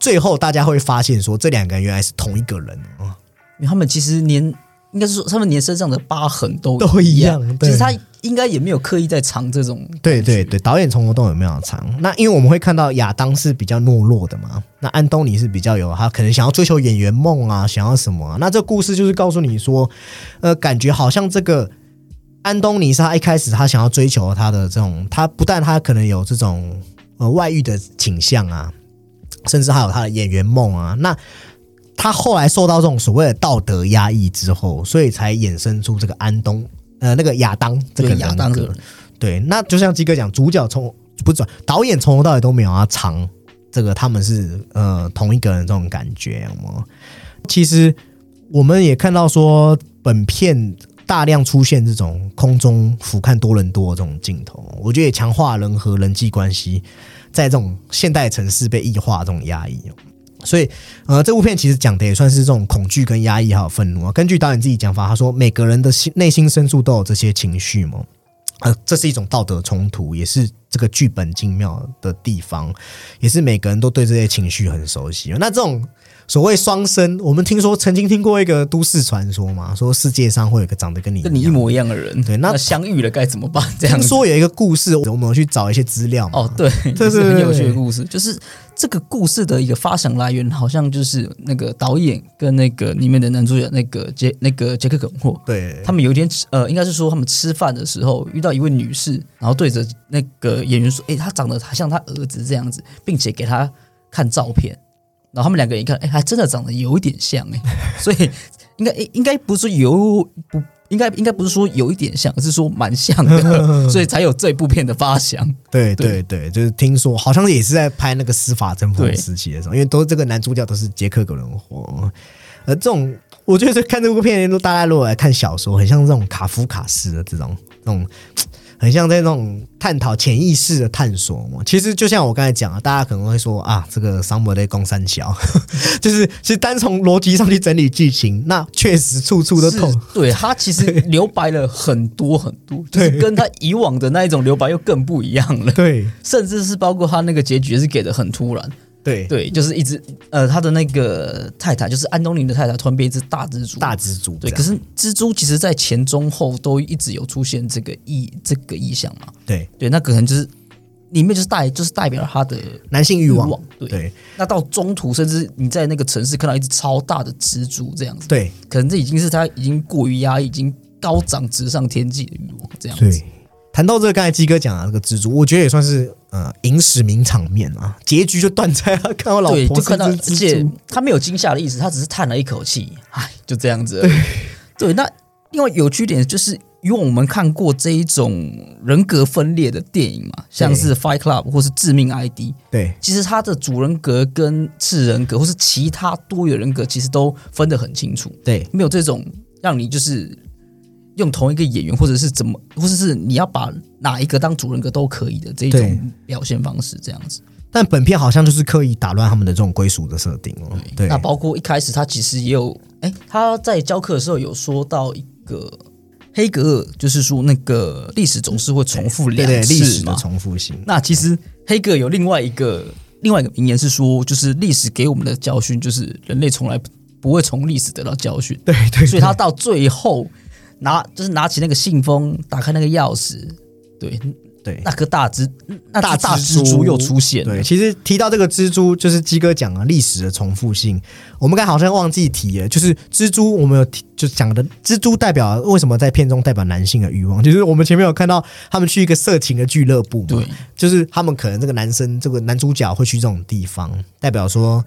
最后大家会发现说，这两个人原来是同一个人哦。因为他们其实连应该是说他们连身上的疤痕都都一一样其实他应该也没有刻意在藏这种，对对对，导演从头到尾没有藏。那因为我们会看到亚当是比较懦弱的嘛，那安东尼是比较有他可能想要追求演员梦啊，想要什么、啊。那这故事就是告诉你说，呃，感觉好像这个安东尼是他一开始他想要追求他的这种，他不但他可能有这种呃外遇的倾向啊，甚至还有他的演员梦啊。那他后来受到这种所谓的道德压抑之后，所以才衍生出这个安东呃那个亚当这个对亚当对，那就像鸡哥讲，主角从不是导演从头到尾都没有要藏这个他们是呃同一个人这种感觉，有没有其实我们也看到说，本片大量出现这种空中俯瞰多伦多这种镜头，我觉得也强化人和人际关系在这种现代城市被异化这种压抑。所以，呃，这部片其实讲的也算是这种恐惧跟压抑还有愤怒啊。根据导演自己讲法，他说每个人的心内心深处都有这些情绪嘛，呃，这是一种道德冲突，也是这个剧本精妙的地方，也是每个人都对这些情绪很熟悉。那这种所谓双生，我们听说曾经听过一个都市传说嘛，说世界上会有一个长得跟你。跟你一模一样的人，对那相遇了该怎么办？这样子听说有一个故事，我们有去找一些资料嘛。哦，对，对对对是很有趣的故事。就是这个故事的一个发想来源，好像就是那个导演跟那个里面的男主角那个杰那个杰克肯霍，对，他们有一天吃呃，应该是说他们吃饭的时候遇到一位女士，然后对着那个演员说：“诶，他长得像他儿子这样子，并且给他看照片。”然后他们两个人一看，哎，还真的长得有一点像哎，所以应该诶应该不是有不应该应该不是说有一点像，而是说蛮像的，所以才有这部片的发想。对对对，就是听说好像也是在拍那个司法争锋时期的时候，因为都这个男主角都是杰克·葛伦霍，而这种我觉得看这部片，大家如果来看小说，很像这种卡夫卡式的这种那种。很像在那种探讨潜意识的探索嘛，其实就像我刚才讲啊，大家可能会说啊，这个桑博的公三小，就是其实单从逻辑上去整理剧情，那确实处处都透。对他其实留白了很多很多，就是跟他以往的那一种留白又更不一样了。对，甚至是包括他那个结局是给的很突然。对对，就是一只呃，他的那个太太，就是安东尼的太太，突然变一只大蜘蛛。大蜘蛛，对。可是蜘蛛其实在前中后都一直有出现这个意这个意象嘛。对对，那可能就是里面就是代就是代表了他的男性欲望。对。那到中途，甚至你在那个城市看到一只超大的蜘蛛这样子。对。可能这已经是他已经过于压抑，已经高涨直上天际的欲望这样子。对。谈到这个，刚才鸡哥讲的这个蜘蛛，我觉得也算是呃影史名场面啊。结局就断在他看到老婆，就看到，而且他没有惊吓的意思，他只是叹了一口气，唉，就这样子。对，那另外有趣点就是，因为我们看过这一种人格分裂的电影嘛，像是《Fight Club》或是《致命 ID》，对，其实他的主人格跟次人格或是其他多元人格，其实都分得很清楚。对，没有这种让你就是。用同一个演员，或者是怎么，或者是你要把哪一个当主人格都可以的这一种表现方式，这样子。但本片好像就是刻意打乱他们的这种归属的设定哦。对，那包括一开始他其实也有，哎，他在教课的时候有说到一个黑格尔，就是说那个历史总是会重复两次历史的重复性。那其实黑格尔有另外一个另外一个名言是说，就是历史给我们的教训就是人类从来不会从历史得到教训。对对，所以他到最后。拿就是拿起那个信封，打开那个钥匙，对对，那颗大蜘那大大蜘蛛又出现。对，其实提到这个蜘蛛，就是鸡哥讲了历史的重复性。我们刚好像忘记提了，就是蜘蛛，我们有提就讲的蜘蛛代表为什么在片中代表男性的欲望？就是我们前面有看到他们去一个色情的俱乐部嘛，对，就是他们可能这个男生这个男主角会去这种地方，代表说。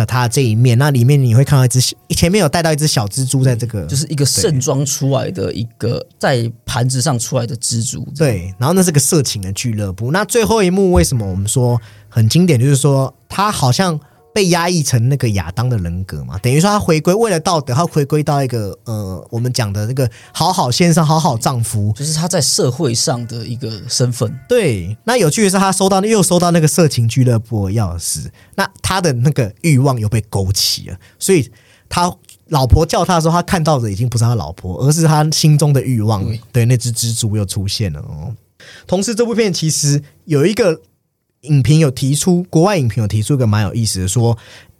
的它这一面，那里面你会看到一只前面有带到一只小蜘蛛，在这个就是一个盛装出来的一个在盘子上出来的蜘蛛。对，然后那是个色情的俱乐部。那最后一幕为什么我们说很经典？就是说它好像。被压抑成那个亚当的人格嘛，等于说他回归为了道德，他回归到一个呃，我们讲的那个好好先生、好好丈夫，就是他在社会上的一个身份。对，那有趣的是，他收到又收到那个色情俱乐部钥匙，那他的那个欲望又被勾起了，所以他老婆叫他的时候，他看到的已经不是他老婆，而是他心中的欲望。对，那只蜘蛛又出现了哦。同时，这部片其实有一个。影评有提出，国外影评有提出一个蛮有意思的，说，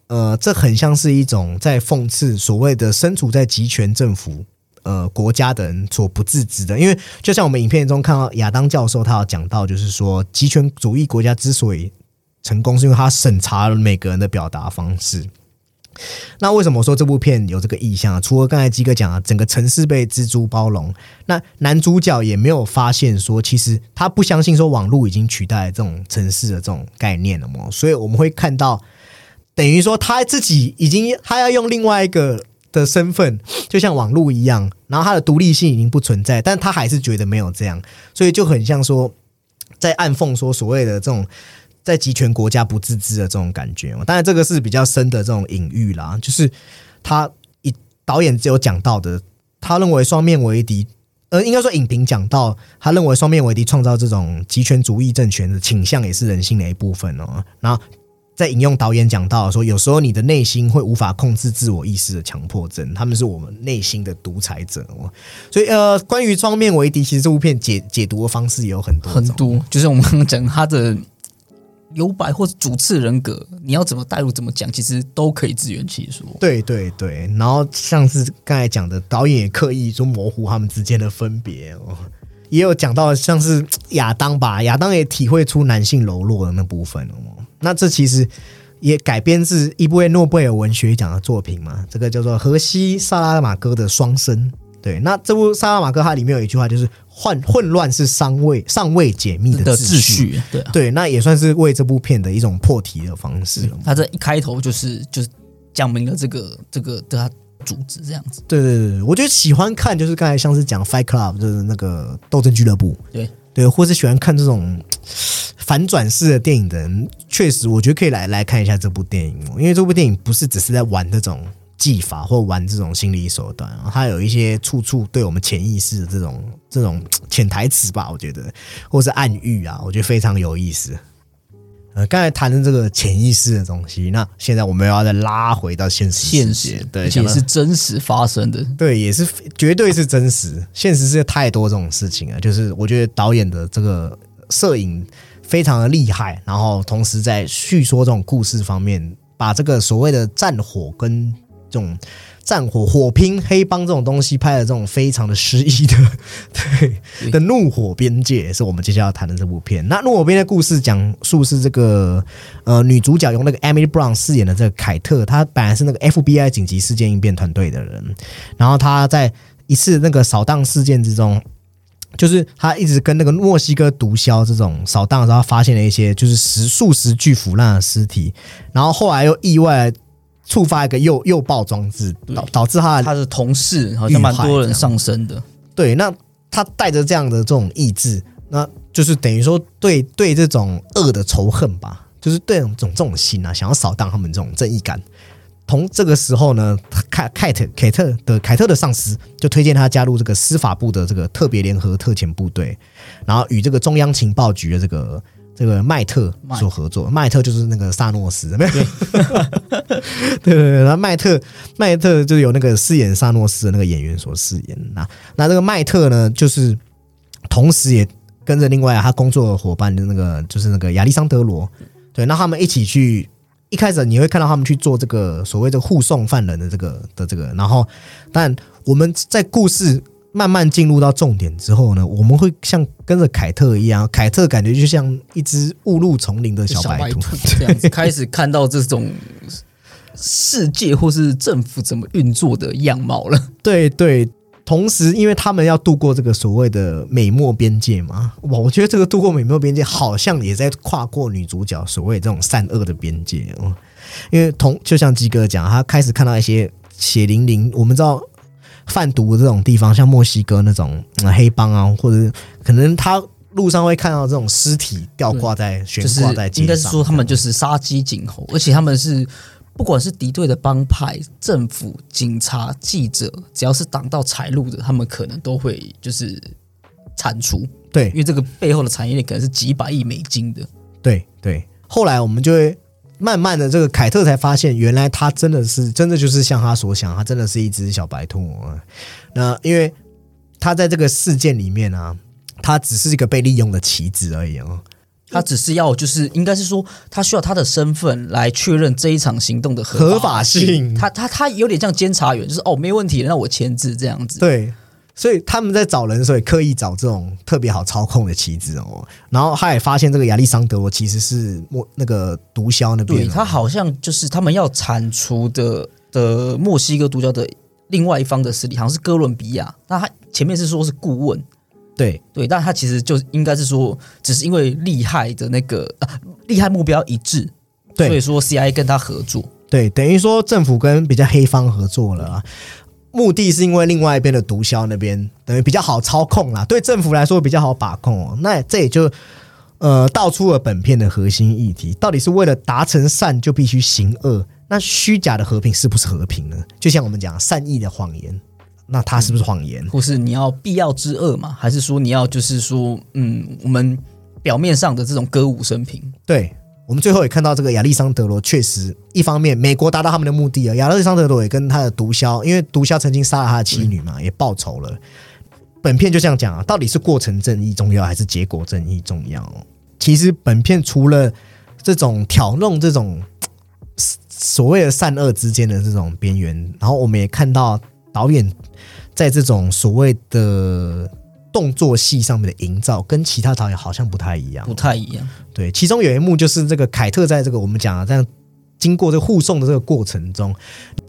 呃，这很像是一种在讽刺所谓的身处在集权政府呃国家的人所不自知的，因为就像我们影片中看到亚当教授，他有讲到，就是说集权主义国家之所以成功，是因为他审查了每个人的表达方式。那为什么说这部片有这个意向啊？除了刚才基哥讲啊，整个城市被蜘蛛包笼，那男主角也没有发现说，其实他不相信说网络已经取代这种城市的这种概念了嘛？所以我们会看到，等于说他自己已经他要用另外一个的身份，就像网络一样，然后他的独立性已经不存在，但他还是觉得没有这样，所以就很像说在暗讽说所谓的这种。在集权国家不自知的这种感觉，当然这个是比较深的这种隐喻啦。就是他一导演只有讲到的，他认为双面为敌，呃，应该说影评讲到，他认为双面为敌创造这种集权主义政权的倾向也是人性的一部分哦。然后在引用导演讲到说，有时候你的内心会无法控制自我意识的强迫症，他们是我们内心的独裁者哦。所以呃，关于双面为敌，其实这部片解解读的方式也有很多很多，就是我们讲他的。有白或者主次人格，你要怎么带入怎么讲，其实都可以自圆其说。对对对，然后像是刚才讲的，导演也刻意就模糊他们之间的分别哦，也有讲到像是亚当吧，亚当也体会出男性柔弱的那部分哦。那这其实也改编自一部诺贝尔文学奖的作品嘛，这个叫做荷西萨拉马戈的《双生》。对，那这部萨拉马戈它里面有一句话，就是“混混乱是尚未尚未解密的秩序”。对对，那也算是为这部片的一种破题的方式。他这一开头就是就是讲明了这个这个的组织这样子。对对对，我觉得喜欢看就是刚才像是讲 Fight Club，就是那个斗争俱乐部，对对，或是喜欢看这种反转式的电影的人，确实我觉得可以来来看一下这部电影，因为这部电影不是只是在玩这种技法或玩这种心理手段，它有一些处处对我们潜意识的这种这种潜台词吧，我觉得，或是暗喻啊，我觉得非常有意思。呃，刚才谈的这个潜意识的东西，那现在我们要再拉回到现实，现实对，而且是真实发生的。对，也是绝对是真实。现实世界太多这种事情了，就是我觉得导演的这个摄影非常的厉害，然后同时在叙说这种故事方面，把这个所谓的战火跟这种战火火拼黑帮这种东西拍的这种非常的诗意的，对的怒火边界，是我们接下来要谈的这部片。那怒火边界故事讲述是这个呃女主角用那个 Emily Brown 饰演的这个凯特，她本来是那个 FBI 紧急事件应变团队的人，然后她在一次那个扫荡事件之中。就是她一直跟那个墨西哥毒枭这种扫荡的时候，发现了一些就是十数十具腐烂的尸体，然后后来又意外触发一个诱诱爆装置，导导致他的他的同事好像蛮多人上身的，对，那他带着这样的这种意志，那就是等于说对对这种恶的仇恨吧，就是对这种这种心啊，想要扫荡他们这种正义感。同这个时候呢，凯凯特凯特的凯特的上司就推荐他加入这个司法部的这个特别联合特遣部队，然后与这个中央情报局的这个这个麦特所合作。麦特就是那个萨诺斯，没有？对对对，然后麦特麦特就有那个饰演萨诺斯的那个演员所饰演。那那这个麦特呢，就是同时也跟着另外他工作的伙伴的那个就是那个亚历桑德罗，对，那他们一起去。一开始你会看到他们去做这个所谓的护送犯人的这个的这个，然后，但我们在故事慢慢进入到重点之后呢，我们会像跟着凯特一样，凯特感觉就像一只误入丛林的小白兔这样子，开始看到这种世界或是政府怎么运作的样貌了。对对。同时，因为他们要度过这个所谓的美墨边界嘛，哇，我觉得这个度过美墨边界好像也在跨过女主角所谓这种善恶的边界哦。因为同就像鸡哥讲，他开始看到一些血淋淋，我们知道贩毒这种地方，像墨西哥那种黑帮啊，或者可能他路上会看到这种尸体吊挂在悬挂在街上，应该是说他们就是杀鸡儆猴，而且他们是。不管是敌对的帮派、政府、警察、记者，只要是挡到财路的，他们可能都会就是铲除。对，因为这个背后的产业链可能是几百亿美金的。对对。后来我们就会慢慢的，这个凯特才发现，原来他真的是真的就是像他所想，他真的是一只小白兔。那因为他在这个事件里面啊，他只是一个被利用的棋子而已哦。他只是要，就是应该是说，他需要他的身份来确认这一场行动的合法性。他他他有点像监察员，就是哦，没问题，那我签字这样子。对，所以他们在找人的时候，也刻意找这种特别好操控的棋子哦。然后他也发现，这个亚历桑德罗其实是墨那个毒枭那边，对他好像就是他们要铲除的的墨西哥毒枭的另外一方的势力，好像是哥伦比亚。那他前面是说是顾问。对对，但他其实就应该是说，只是因为厉害的那个啊，厉害目标一致，所以说 CIA 跟他合作。对，等于说政府跟比较黑方合作了，目的是因为另外一边的毒枭那边等于比较好操控啦，对政府来说比较好把控哦。那这也就呃道出了本片的核心议题：到底是为了达成善就必须行恶？那虚假的和平是不是和平呢？就像我们讲善意的谎言。那他是不是谎言？或是你要必要之恶嘛？还是说你要就是说，嗯，我们表面上的这种歌舞升平？对，我们最后也看到这个亚历桑德罗确实，一方面美国达到他们的目的啊，亚历桑德罗也跟他的毒枭，因为毒枭曾经杀了他的妻女嘛，也报仇了。本片就这样讲啊，到底是过程正义重要还是结果正义重要？其实本片除了这种挑弄这种所谓的善恶之间的这种边缘，然后我们也看到。导演在这种所谓的动作戏上面的营造，跟其他导演好像不太一样，不太一样。对，其中有一幕就是这个凯特在这个我们讲啊，这样经过这个护送的这个过程中，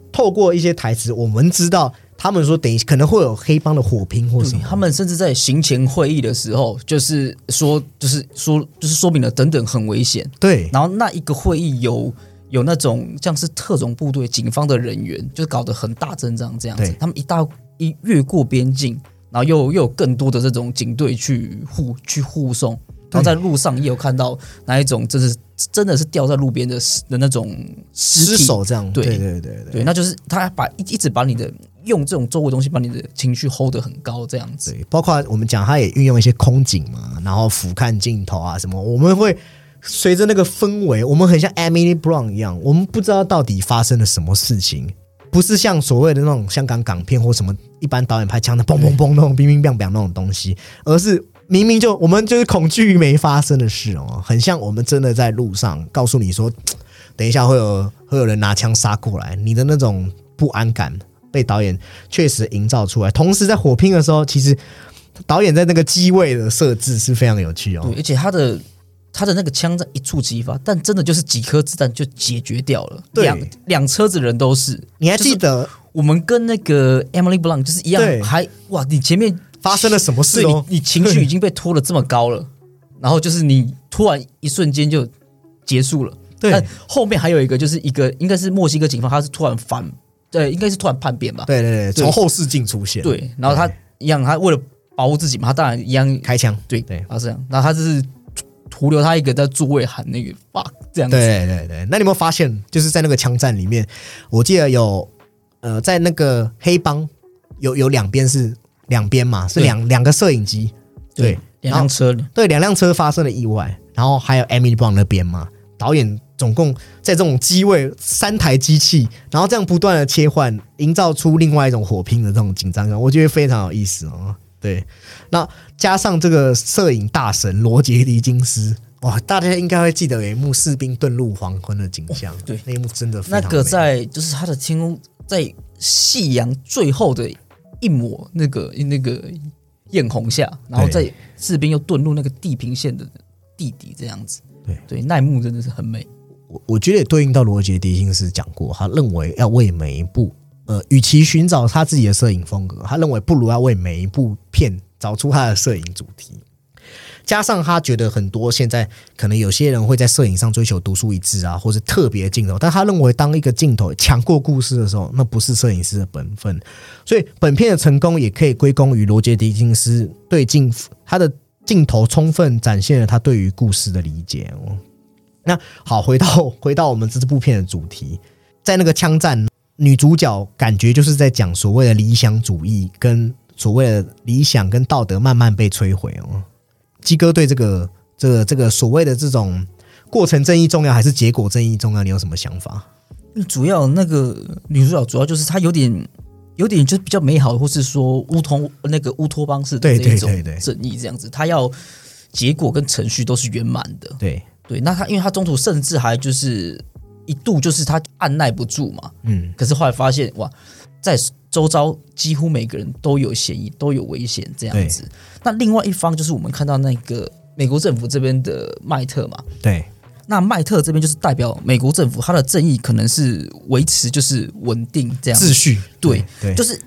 透过一些台词，我们知道他们说等于可能会有黑帮的火拼或什么。他们甚至在行前会议的时候，就是说，就是说，就是说明了等等很危险。对，然后那一个会议有。有那种像是特种部队、警方的人员，就是搞得很大阵仗这样子。他们一大一越过边境，然后又又有更多的这种警队去护去护送，然后在路上也有看到那一种，就是真的是掉在路边的的那种尸失体这样，对对对对对。对，那就是他把一一直把你的用这种周围东西把你的情绪 hold 得很高，这样子。对，包括我们讲，他也运用一些空景嘛，然后俯瞰镜头啊什么，我们会随着那个氛围，我们很像 Emily Brown 一样，我们不知道到底发生了什么事情，不是像所谓的那种香港港片或什么一般导演拍枪的嘣嘣嘣那种冰冰冰冰那种东西，而是明明就我们就是恐惧没发生的事哦，很像我们真的在路上告诉你说，等一下会有会有人拿枪杀过来，你的那种不安感被导演确实营造出来。同时在火拼的时候，其实导演在那个机位的设置是非常有趣哦，。而且他的他的那个枪在一触即发，但真的就是几颗子弹就解决掉了，对。两两车子人都是。你还记得？我们跟那个 Emily Blunt 就是一样，还哇，你前面发生了什么事对哦？你你情绪 已经被拖得这么高了，然后就是你突然一瞬间就结束了。对。但后面还有一个，就是一个应该是墨西哥警方，他是突然反，对，应该是突然叛变吧？对对对，从后视镜出现，对，然后他一样，他为了保护自己嘛，他当然一样开枪，对对。他是这样，然后他就是徒留他一个在座位喊那个 fuck 这样子，对对对。那你有没有发现，就是在那个枪战里面，我记得有呃，在那个黑帮有有两边是两边嘛，是对两两个摄影机，对，两辆车，对，两辆车发生了意外，然后还有 Emily Blunt 那边嘛，导演总共在这种机位三台机器，然后这样不断的切换，营造出另外一种火拼的这种紧张感，我觉得非常有意思哦。对，那加上这个摄影大神罗杰·狄金斯，哇，大家应该会记得有一幕士兵遁入黄昏的景象，对。那一幕真的非那个在就是他的天空在夕阳最后的一抹那个那个艳红下，然后在士兵又遁入那个地平线的地底这样子，对。对，那一幕真的是很美，我我觉得也对应到罗杰·狄金斯讲过，他认为要为每一部呃，与其寻找他自己的摄影风格，他认为不如要为每一部片找出他的摄影主题。加上他觉得很多现在可能有些人会在摄影上追求独树一帜啊，或是特别镜头，但他认为当一个镜头抢过故事的时候，那不是摄影师的本分。所以本片的成功也可以归功于罗杰·狄金斯对镜他的镜头充分展现了他对于故事的理解哦。那好，回到回到我们这部片的主题，在那个枪战，女主角感觉就是在讲所谓的理想主义跟所谓的理想跟道德慢慢被摧毁哦。鸡哥对这个这个这个所谓的这种过程正义重要还是结果正义重要？你有什么想法？主要那个女主角主要就是她有点有点就是比较美好，或是说乌托那个乌托邦式的对这种正义这样子，她要结果跟程序都是圆满的，对，对，那她因为她中途甚至还就是一度就是他按耐不住嘛，嗯，可是后来发现哇，在周遭几乎每个人都有嫌疑，都有危险这样子。那另外一方就是我们看到那个美国政府这边的麦特嘛，对，那麦特这边就是代表美国政府，他的正义可能是维持就是稳定这样秩序，对对，就是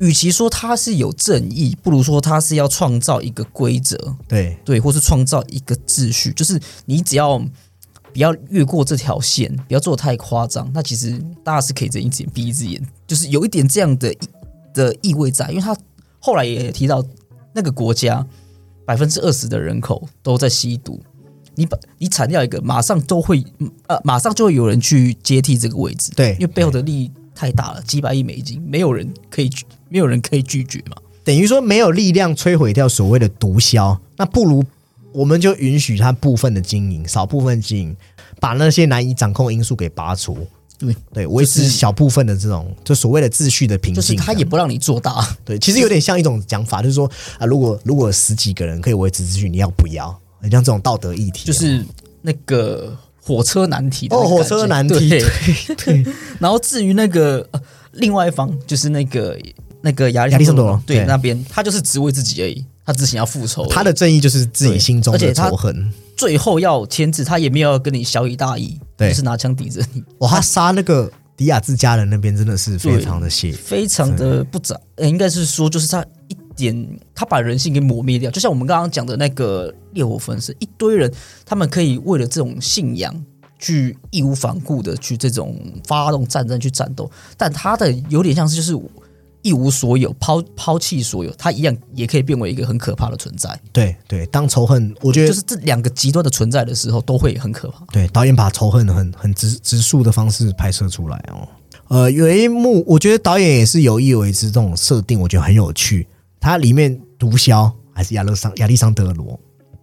与其说他是有正义，不如说他是要创造一个规则，对。对，或是创造一个秩序，就是你只要不要越过这条线，不要做的太夸张，那其实大家是可以睁一只眼闭一只眼，就是有一点这样的意的意味在，因为他后来也提到那个国家百分之二十的人口都在吸毒。你把你铲掉一个，马上都会呃，马上就会有人去接替这个位置，对因为背后的利益太大了，几百亿美金，没有人可以拒，没有人可以拒绝嘛。等于说没有力量摧毁掉所谓的毒枭，那不如我们就允许他部分的经营，少部分经营，把那些难以掌控因素给拔除。对对，维持小部分的这种就所谓的秩序的平静。就是他也不让你做大，对，其实有点像一种讲法，就是说啊，如果如果十几个人可以维持秩序，你要不要？很像这种道德议题哦，就是那个火车难题的哦，火车难题，对对 对。然后至于那个、呃、另外一方，就是那个那个亚亚历山多罗对对。那边，他就是只为自己而已，他只想要复仇。他的正义就是自己心中的仇恨。最后要签字，他也没有要跟你小以大义，对就是拿枪抵着你，哇，他杀那个迪亚兹家人那边真的是非常的血，非常的不咋。呃应该是说，就是他一点，他把人性给抹灭掉。就像我们刚刚讲的那个烈火焚身，一堆人，他们可以为了这种信仰去义无反顾的去这种发动战争去战斗，但他的有点像是就是一无所有，抛抛弃所有，他一样也可以变为一个很可怕的存在。对对，当仇恨，我觉得就是这两个极端的存在的时候，都会很可怕。对导演把仇恨很很直直述的方式拍摄出来哦。呃，有一幕，我觉得导演也是有意为之，这种设定我觉得很有趣。它里面毒枭还是亚勒桑亚历桑德罗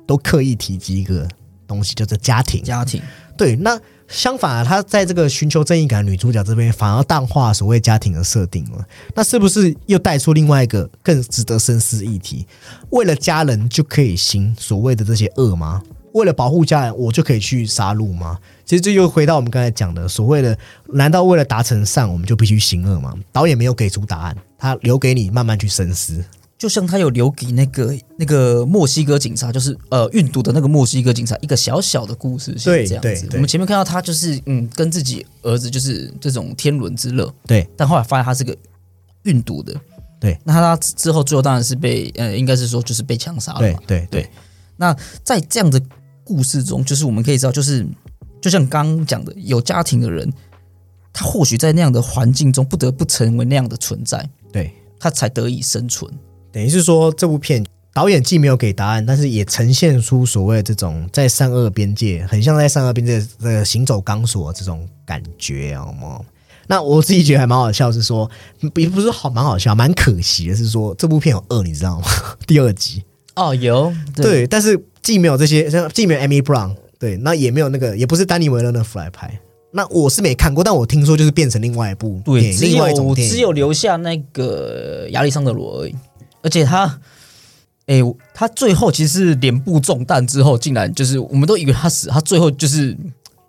都刻意提及一个东西，叫做家庭。家庭对，那相反啊，他在这个寻求正义感的女主角这边，反而淡化所谓家庭的设定了。那是不是又带出另外一个更值得深思议题？为了家人就可以行所谓的这些恶吗？为了保护家人，我就可以去杀戮吗？其实这又回到我们刚才讲的所谓的，难道为了达成善，我们就必须行恶吗？导演没有给出答案，他留给你慢慢去深思。就像他有留给那个那个墨西哥警察，就是呃运毒的那个墨西哥警察一个小小的故事线，对这样子。我们前面看到他就是嗯跟自己儿子就是这种天伦之乐，对。但后来发现他是个运毒的，对，那他之后最后当然是被呃应该是说就是被枪杀了嘛。对对。对。那在这样的故事中，就是我们可以知道，就是就像刚刚讲的，有家庭的人，他或许在那样的环境中不得不成为那样的存在，对，他才得以生存。等于是说，这部片导演既没有给答案，但是也呈现出所谓这种在善恶边界，很像在善恶边界这个行走钢索这种感觉，好吗？那我自己觉得还蛮好笑，是说也不是好蛮好笑，蛮可惜的是说这部片有二，你知道吗？第二集哦，有对，但是既没有这些，像既没有 Amy Brown，对，那也没有那个，也不是丹尼维勒那福来拍。那我是没看过，但我听说就是变成另外一部电对，影，另外一种电影。只有留下那个亚历桑德罗而已，而且他，哎、他最后其实是脸部中弹之后，竟然就是我们都以为他死，他最后就是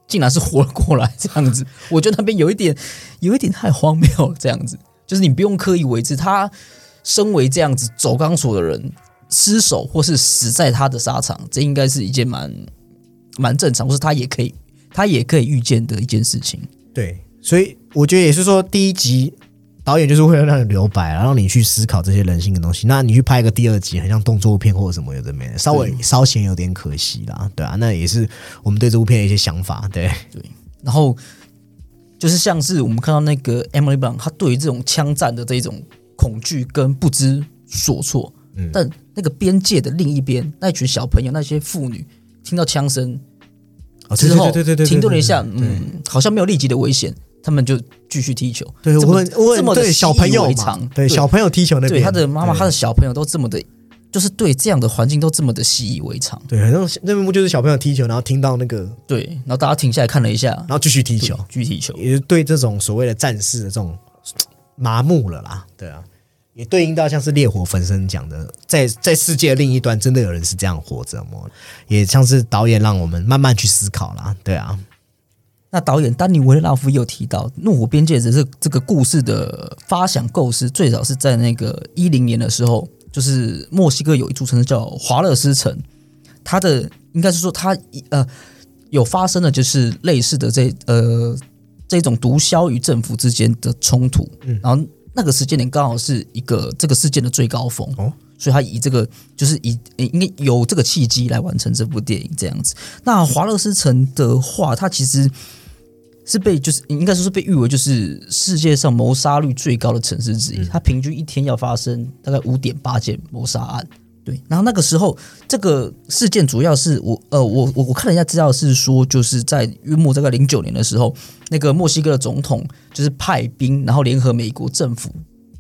竟然是活了过来这样子。我觉得那边有一点，有一点太荒谬了，这样子，就是你不用刻意为之，他身为这样子走钢索的人，失手或是死在他的沙场，这应该是一件蛮蛮正常，或是他也可以他也可以预见的一件事情。对，所以我觉得也是说，第一集导演就是为了让你留白，然后让你去思考这些人性的东西。那你去拍一个第二集，很像动作片或者什么有的没的，稍微稍显有点可惜啦，对啊，那也是我们对这部片的一些想法，对。对，然后就是像是我们看到那个 Emily Blunt，她对于这种枪战的这一种恐惧跟不知所措，嗯。但那个边界的另一边，那群小朋友、那些妇女听到枪声哦之后，对对对，停顿了一下，嗯，好像没有立即的危险，他们就继续踢球。对，我这么对小朋友对小朋友踢球那边，对他的妈妈、他的小朋友都这么的，就是对这样的环境都这么的习以为常。对，好像那幕就是小朋友踢球，然后听到那个，对，然后大家停下来看了一下，然后继续踢球，继续踢球。也是对这种所谓的战士的这种麻木了啦，对啊，也对应到像是烈火焚身讲的，在在世界的另一端，真的有人是这样活着吗？也像是导演让我们慢慢去思考啦，对啊，那导演丹尼维拉夫也有提到，《怒火边界》只是这个故事的发想构思，最早是在那个一零年的时候，就是墨西哥有一座城市叫华勒斯城，它的应该是说它呃有发生的就是类似的这呃这种毒枭与政府之间的冲突，嗯然后那个时间点刚好是一个这个事件的最高峰哦所以他以这个就是以呃应该有这个契机来完成这部电影这样子。那华勒斯城的话，它其实是被就是应该说是被誉为就是世界上谋杀率最高的城市之一，它平均一天要发生大概五点八件谋杀案。对，然后那个时候这个事件主要是我呃我我我看了一下资料是说，就是在约莫大概零九年的时候，那个墨西哥的总统就是派兵，然后联合美国政府，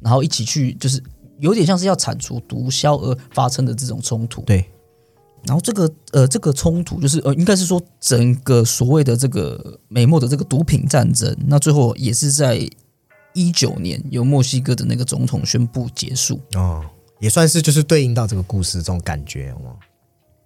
然后一起去就是有点像是要铲除毒枭而发生的这种冲突。对，然后这个呃，这个冲突就是呃，应该是说整个所谓的这个美墨的这个毒品战争，那最后也是在一九年由墨西哥的那个总统宣布结束。哦，也算是就是对应到这个故事这种感觉哦。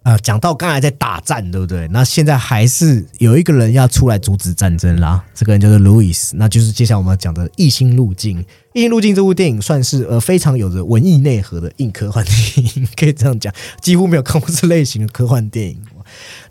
啊，讲到刚才在打战，对不对？那现在还是有一个人要出来阻止战争啦，这个人叫做 Louis，那就是接下来我们要讲的《异星路径》。《异星路径》这部电影算是呃非常有着文艺内核的硬科幻 电影，可以这样讲，几乎没有看过这类型的科幻电影。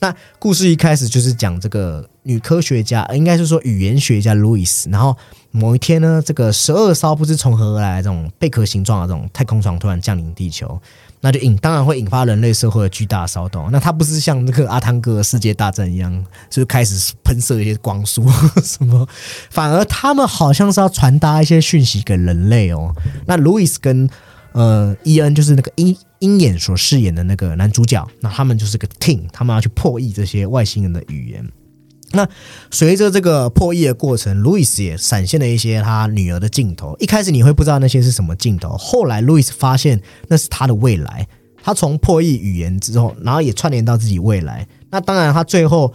那故事一开始就是讲这个女科学家，应该是说语言学家路易斯，然后某一天呢，这个十二艘不知从何而来这种贝壳形状的这种太空船突然降临地球。那就引当然会引发人类社会的巨大骚动。那它不是像那个阿汤哥世界大战一样，就是开始喷射一些光束什么，反而他们好像是要传达一些讯息给人类哦。那路易斯跟呃伊恩就是那个鹰鹰眼所饰演的那个男主角，那他们就是个 team，他们要去破译这些外星人的语言。那随着这个破译的过程，路易斯也闪现了一些他女儿的镜头。一开始你会不知道那些是什么镜头，后来路易斯发现那是他的未来。他从破译语言之后，然后也串联到自己未来。那当然，他最后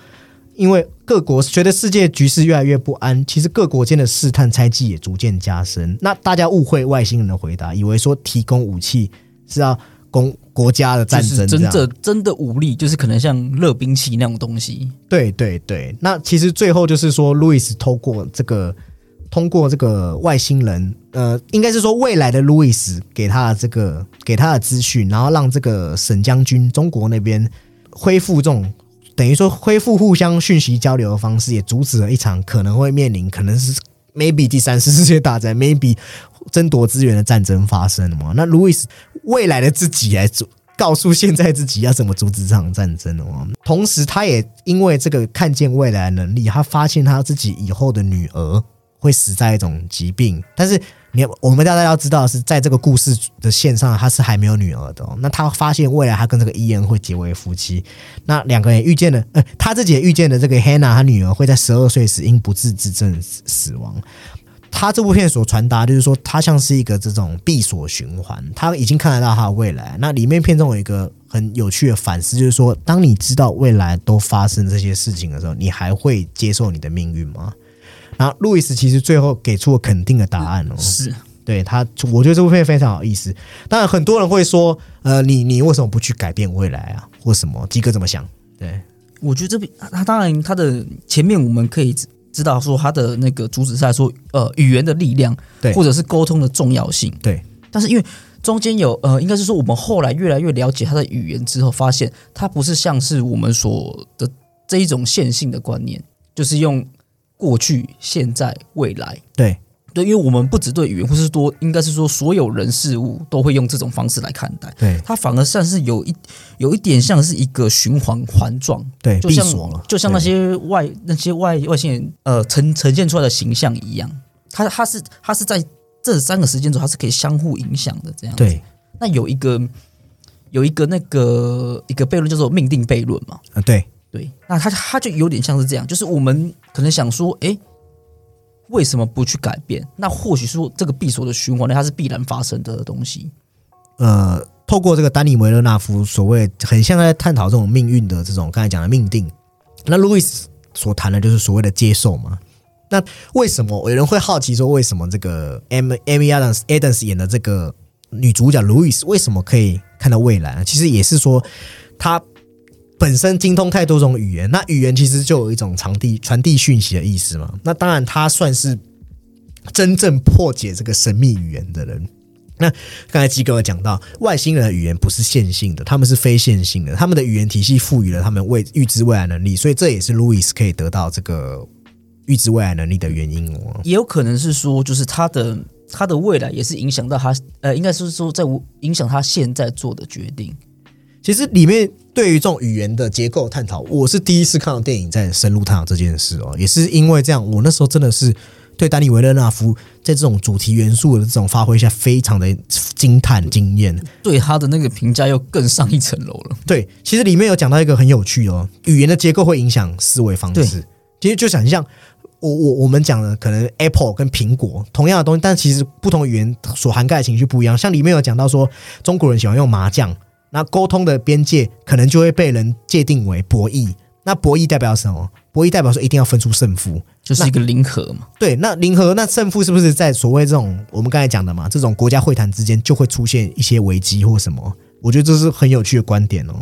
因为各国觉得世界局势越来越不安，其实各国间的试探猜忌也逐渐加深。那大家误会外星人的回答，以为说提供武器是要。攻国家的战争，真的真的武力就是可能像热兵器那种东西。对对对，那其实最后就是说，路易斯透过这个，通过这个外星人，呃，应该是说未来的路易斯给他的这个给他的资讯，然后让这个沈将军中国那边恢复这种等于说恢复互相讯息交流的方式，也阻止了一场可能会面临可能是 maybe 第三次世界大战，maybe 争夺资源的战争发生了嘛？那路易斯。未来的自己来阻告诉现在自己要怎么阻止这场战争哦。同时，他也因为这个看见未来能力，他发现他自己以后的女儿会死在一种疾病。但是，你我们大家要知道是在这个故事的线上，他是还没有女儿的。那他发现未来他跟这个伊恩会结为夫妻。那两个人遇见了，呃，他自己也遇见了这个 Hannah，他女儿会在十二岁时因不治之症死亡。他这部片所传达就是说，他像是一个这种闭锁循环，他已经看得到他的未来。那里面片中有一个很有趣的反思，就是说，当你知道未来都发生这些事情的时候，你还会接受你的命运吗？然后路易斯其实最后给出了肯定的答案哦，是对他，我觉得这部片非常有意思。当然，很多人会说，呃，你你为什么不去改变未来啊，或什么？基哥怎么想？对我觉得这边他当然他的前面我们可以。知道说他的那个主旨在说，呃，语言的力量，对，或者是沟通的重要性，对。但是因为中间有，呃，应该是说我们后来越来越了解他的语言之后，发现它不是像是我们所的这一种线性的观念，就是用过去、现在、未来，对。对，因为我们不只对语言，或是多，应该是说所有人事物都会用这种方式来看待。对，它反而算是有一有一点像是一个循环环状。对，就像就像那些外那些外外星人呃呈呈现出来的形象一样，它它是它是在这三个时间轴，它是可以相互影响的这样。对，那有一个有一个那个一个悖论叫做命定悖论嘛？啊，对对，那它它就有点像是这样，就是我们可能想说，哎。为什么不去改变？那或许说这个闭锁的循环呢，它是必然发生的东西。呃，透过这个丹尼维勒纳夫所谓很像在探讨这种命运的这种刚才讲的命定，那路易斯所谈的就是所谓的接受嘛。那为什么有人会好奇说，为什么这个 M M E Adams Adams 演的这个女主角路易斯为什么可以看到未来？其实也是说她。本身精通太多种语言，那语言其实就有一种传递传递讯息的意思嘛。那当然，他算是真正破解这个神秘语言的人。那刚才基哥讲到，外星人的语言不是线性的，他们是非线性的，他们的语言体系赋予了他们未预知未来能力，所以这也是路易斯可以得到这个预知未来能力的原因哦。也有可能是说，就是他的他的未来也是影响到他，呃，应该是说在影响他现在做的决定。其实里面对于这种语言的结构探讨，我是第一次看到电影在深入探讨这件事哦，也是因为这样，我那时候真的是对丹尼维勒纳夫在这种主题元素的这种发挥下，非常的惊叹惊艳，对他的那个评价又更上一层楼了。对，其实里面有讲到一个很有趣哦，语言的结构会影响思维方式。其实就想像我我我们讲的，可能 Apple 跟苹果同样的东西，但其实不同语言所涵盖的情绪不一样。像里面有讲到说，中国人喜欢用麻将。那沟通的边界可能就会被人界定为博弈。那博弈代表什么？博弈代表说一定要分出胜负，就是一个零和嘛。对，那零和那胜负是不是在所谓这种我们刚才讲的嘛？这种国家会谈之间就会出现一些危机或什么？我觉得这是很有趣的观点哦。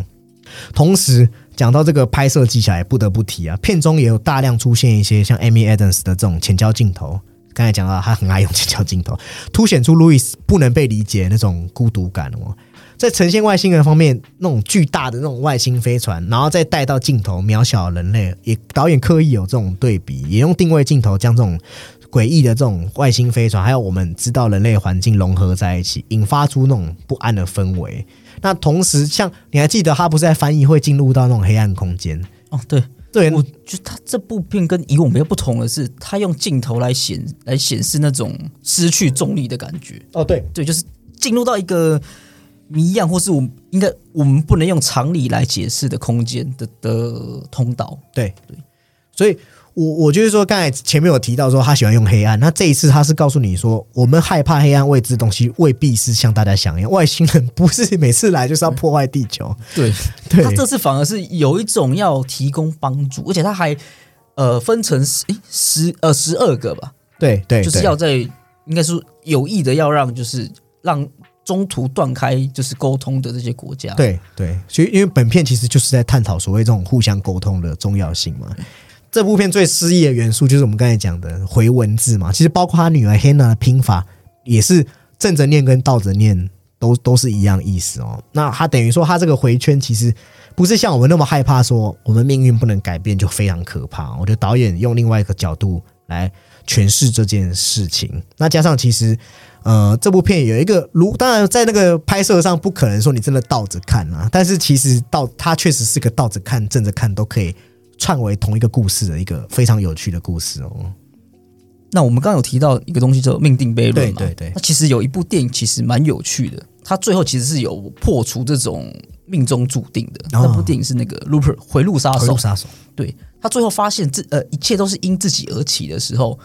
同时讲到这个拍摄技巧，也不得不提啊，片中也有大量出现一些像 Amy Adams 的这种前焦镜头。刚才讲到他很爱用前焦镜头，凸显出路易斯不能被理解那种孤独感哦。在呈现外星人方面，那种巨大的那种外星飞船，然后再带到镜头渺小的人类，也导演刻意有这种对比，也用定位镜头将这种诡异的这种外星飞船，还有我们知道人类环境融合在一起，引发出那种不安的氛围。那同时，像你还记得他不是在翻译会进入到那种黑暗空间？哦，对，对，我觉得他这部片跟以往比较不同的是，他用镜头来显来显示那种失去重力的感觉。哦，对，对，就是进入到一个谜样，或是我们应该我们不能用常理来解释的空间的的通道。对。对，所以我我就是说，刚才前面有提到说他喜欢用黑暗，那这一次他是告诉你说，我们害怕黑暗未知的东西，未必是像大家想一样，外星人不是每次来就是要破坏地球。对，对。他这次反而是有一种要提供帮助，而且他还呃分成十诶十呃十二个吧，对对，对。就是要在应该是有意的要让就是让中途断开就是沟通的这些国家。对对，所以因为本片其实就是在探讨所谓这种互相沟通的重要性嘛。这部片最诗意的元素就是我们刚才讲的回文字嘛，其实包括他女儿 Hannah 的拼法也是正着念跟倒着念都都是一样意思哦。那他等于说他这个回圈其实不是像我们那么害怕说我们命运不能改变就非常可怕。我觉得导演用另外一个角度来诠释这件事情。那加上其实呃这部片有一个如当然在那个拍摄上不可能说你真的倒着看啊，但是其实倒它确实是个倒着看正着看都可以。串为同一个故事的一个非常有趣的故事哦。那我们刚刚有提到一个东西叫命定悖论嘛？对对对那其实有一部电影其实蛮有趣的，它最后其实是有破除这种命中注定的。哦那部电影是那个《Looper 回路杀手回路》，杀手，对他最后发现自呃一切都是因自己而起的时候，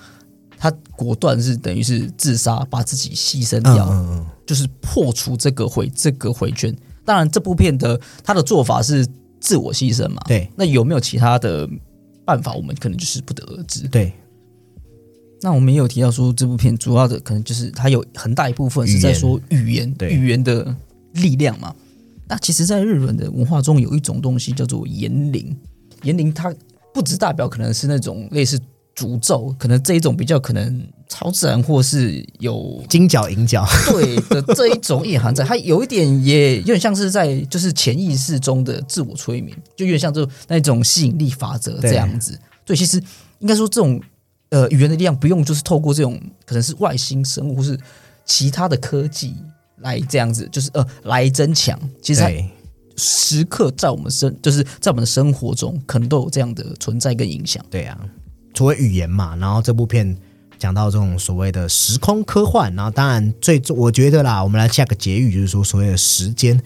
他果断是等于是自杀，把自己牺牲嗯掉，嗯嗯，就是破除这个回这个回圈。当然，这部片的他的做法是自我牺牲嘛？对那有没有其他的办法？我们可能就是不得而知。对那我们也有提到说，这部片主要的可能就是它有很大一部分是在说语言，对语言的力量嘛。那其实，在日本的文化中，有一种东西叫做言灵。言灵它不只代表可能是那种类似诅咒，可能这一种比较可能超自然或是有金角银角，对的这一种隐含在，它有一点也有点像是在就是潜意识中的自我催眠，就有点像就那种吸引力法则这样子。对，其实应该说这种呃语言的力量不用就是透过这种可能是外星生物或是其他的科技来这样子，就是呃来增强。其实时刻在我们生就是在我们的生活中可能都有这样的存在跟影响。对啊，除了语言嘛，然后这部片讲到这种所谓的时空科幻，然后当然最我觉得啦，我们来下个结语，就是说所谓的时间，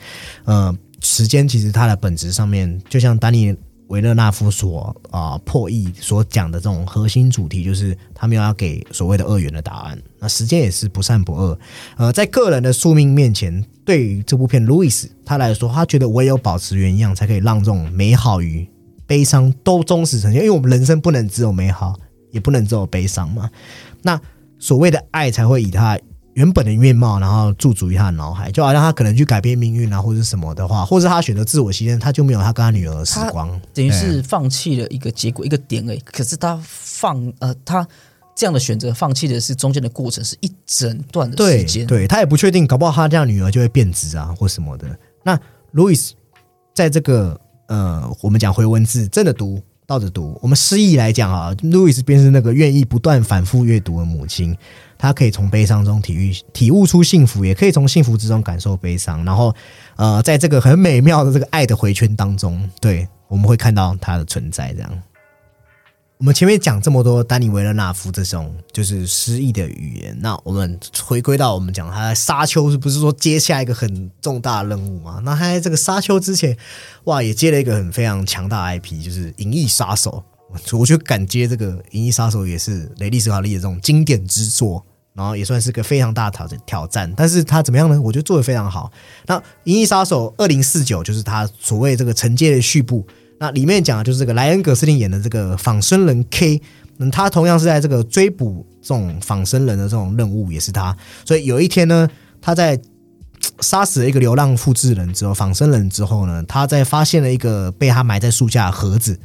呃，时间其实它的本质上面，就像丹尼维勒纳夫所啊、破译所讲的这种核心主题，就是他们要给所谓的二元的答案。那时间也是不善不恶，呃，在个人的宿命面前，对于这部片路易斯他来说，他觉得唯有保持原样，才可以让这种美好与悲伤都忠实呈现。因为我们人生不能只有美好，也不能只有悲伤嘛。那所谓的爱才会以他原本的面貌，然后驻足于他的脑海，就好像他可能去改变命运啊，或者是什么的话，或者他选择自我牺牲，他就没有他跟他女儿的时光。等于是放弃了一个结果一个点而已。可是他放呃，他这样的选择放弃的是中间的过程，是一整段的时对间。对，他也不确定，搞不好他这样女儿就会变质啊，或什么的。那路易斯在这个呃，我们讲回文字，真的读倒着读，我们诗意来讲啊，路易斯便是那个愿意不断反复阅读的母亲，她可以从悲伤中体育体悟出幸福，也可以从幸福之中感受悲伤，然后呃，在这个很美妙的这个爱的回圈当中，对我们会看到它的存在，这样。我们前面讲这么多丹尼维勒纳夫这种就是诗意的语言，那我们回归到我们讲他在沙丘是不是说接下一个很重大的任务嘛？那他在这个沙丘之前，哇，也接了一个很非常强大的 IP，就是《银翼杀手》。我我觉得敢接这个《银翼杀手》也是雷利斯卡利的这种经典之作，然后也算是个非常大的挑挑战。但是他怎么样呢？我觉得做的非常好。那《银翼杀手二零四九》就是他所谓这个承接的续部。那里面讲的就是这个莱恩·葛斯林演的这个仿生人 K，嗯，他同样是在这个追捕这种仿生人的这种任务，也是他。所以有一天呢，他在杀死了一个流浪复制人之后，仿生人之后呢，他在发现了一个被他埋在树下的盒子。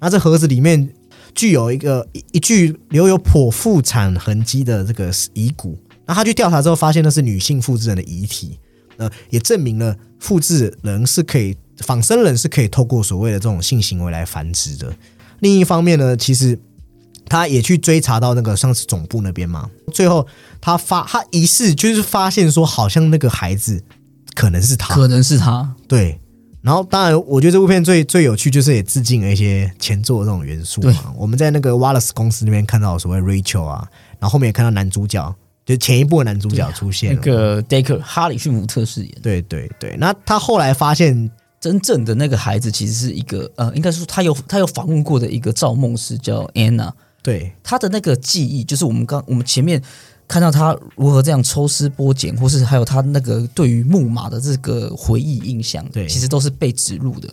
那这盒子里面具有一个一一具留有剖腹产痕迹的这个遗骨。那他去调查之后，发现那是女性复制人的遗体。呃，也证明了复制人是可以仿生人是可以透过所谓的这种性行为来繁殖的。另一方面呢，其实他也去追查到那个上次总部那边嘛，最后他发他疑似就是发现说，好像那个孩子可能是他，可能是他。对。然后，当然，我觉得这部片最最有趣就是也致敬了一些前作的这种元素嘛。我们在那个 Wallace 公司那边看到所谓 Rachel 啊，然后后面也看到男主角，就前一部的男主角出现那个 Decker 哈里逊福特饰演。对对对，那他后来发现，真正的那个孩子其实是一个呃，应该说他有他有访问过的一个造梦师叫 Anna。对，他的那个记忆就是我们刚我们前面。看到他如何这样抽丝剥茧，或是还有他那个对于木马的这个回忆印象，对，其实都是被植入的。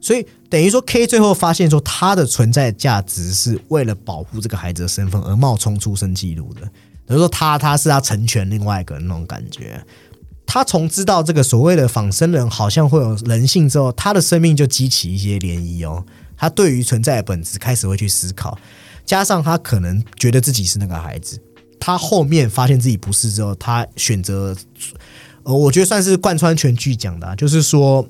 所以等于说，K 最后发现说，他的存在价值是为了保护这个孩子的身份而冒充出生记录的。等于说，他他是他成全另外一个那种感觉。他从知道这个所谓的仿生人好像会有人性之后，他的生命就激起一些涟漪哦。他对于存在的本质开始会去思考，加上他可能觉得自己是那个孩子。他后面发现自己不是之后，他选择，呃，我觉得算是贯穿全剧讲的，就是说，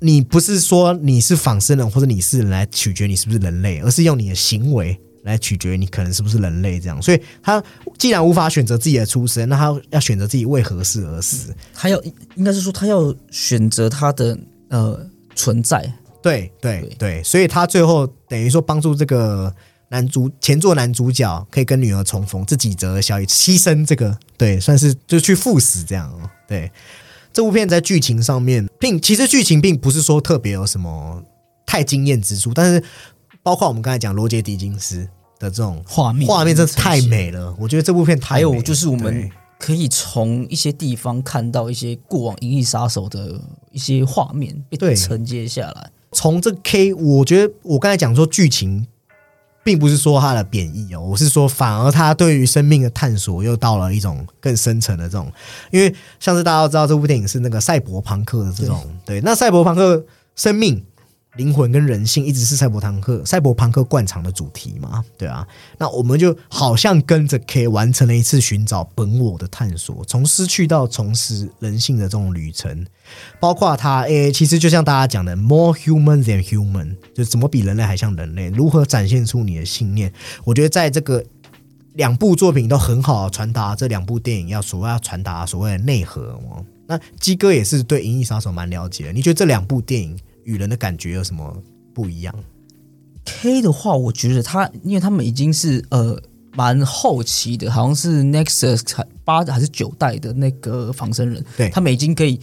你不是说你是仿生人或者你是人来取决你是不是人类，而是用你的行为来取决于你可能是不是人类这样。所以他既然无法选择自己的出身，那他要选择自己为何事而死？他要应该是说他要选择他的呃存在。对对对，所以他最后等于说帮助这个。男主前作男主角可以跟女儿重逢，自己则小以牺牲这个，对，算是就去赴死这样哦。对，这部片在剧情上面，并其实剧情并不是说特别有什么太惊艳之处，但是包括我们刚才讲罗杰狄金斯的这种画面，画面真是太美了。我觉得这部片还有就是我们可以从一些地方看到一些过往《银翼杀手》的一些画面被承接下来。从这 K，我觉得我刚才讲说剧情。并不是说它的贬义哦，我是说，反而他对于生命的探索又到了一种更深层的这种，因为像是大家都知道，这部电影是那个赛博朋克的这种，对，那赛博朋克生命。灵魂跟人性一直是赛博朋克赛博朋克惯常的主题嘛？对啊，那我们就好像跟着 K 完成了一次寻找本我的探索，从失去到重拾人性的这种旅程，包括他诶，其实就像大家讲的，more human than human，就怎么比人类还像人类？如何展现出你的信念？我觉得在这个两部作品都很好传达这两部电影要所谓要传达所谓的内核哦。那鸡哥也是对《银翼杀手》蛮了解，你觉得这两部电影？与人的感觉有什么不一样？K 的话，我觉得他，因为他们已经是呃蛮后期的，好像是 Nexus 八还是九代的那个仿生人，对他们已经可以，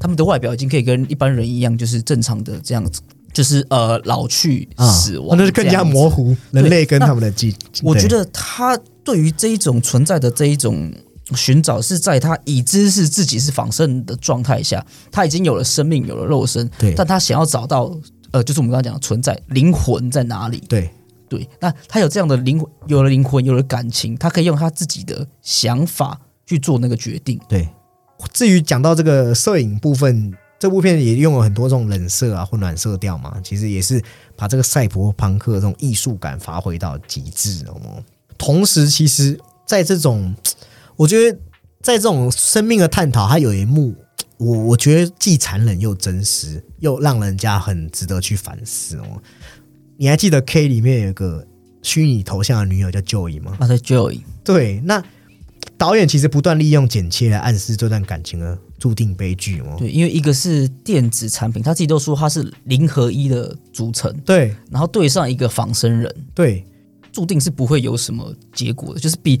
他们的外表已经可以跟一般人一样，就是正常的这样子，就是呃老去死亡，那是更加模糊人类跟他们的记。我觉得他对于这一种存在的这一种。寻找是在他已知是自己是仿生的状态下，他已经有了生命，有了肉身，对，但他想要找到，呃，就是我们刚刚讲的存在灵魂在哪里？对，对，那他有这样的灵魂，有了灵魂，有了感情，他可以用他自己的想法去做那个决定。对，至于讲到这个摄影部分，这部片也用了很多这种冷色啊或暖色调嘛，其实也是把这个赛博朋克这种艺术感发挥到极致哦。同时，其实在这种我觉得在这种生命的探讨，它有一幕，我我觉得既残忍又真实，又让人家很值得去反思哦。你还记得 K 里面有个虚拟头像的女友叫 Joy 吗？啊，对，Joy。对，那导演其实不断利用剪切来暗示这段感情的注定悲剧哦。对，因为一个是电子产品，他自己都说它是零和一的组成，对，然后对上一个仿生人，对，注定是不会有什么结果的，就是比。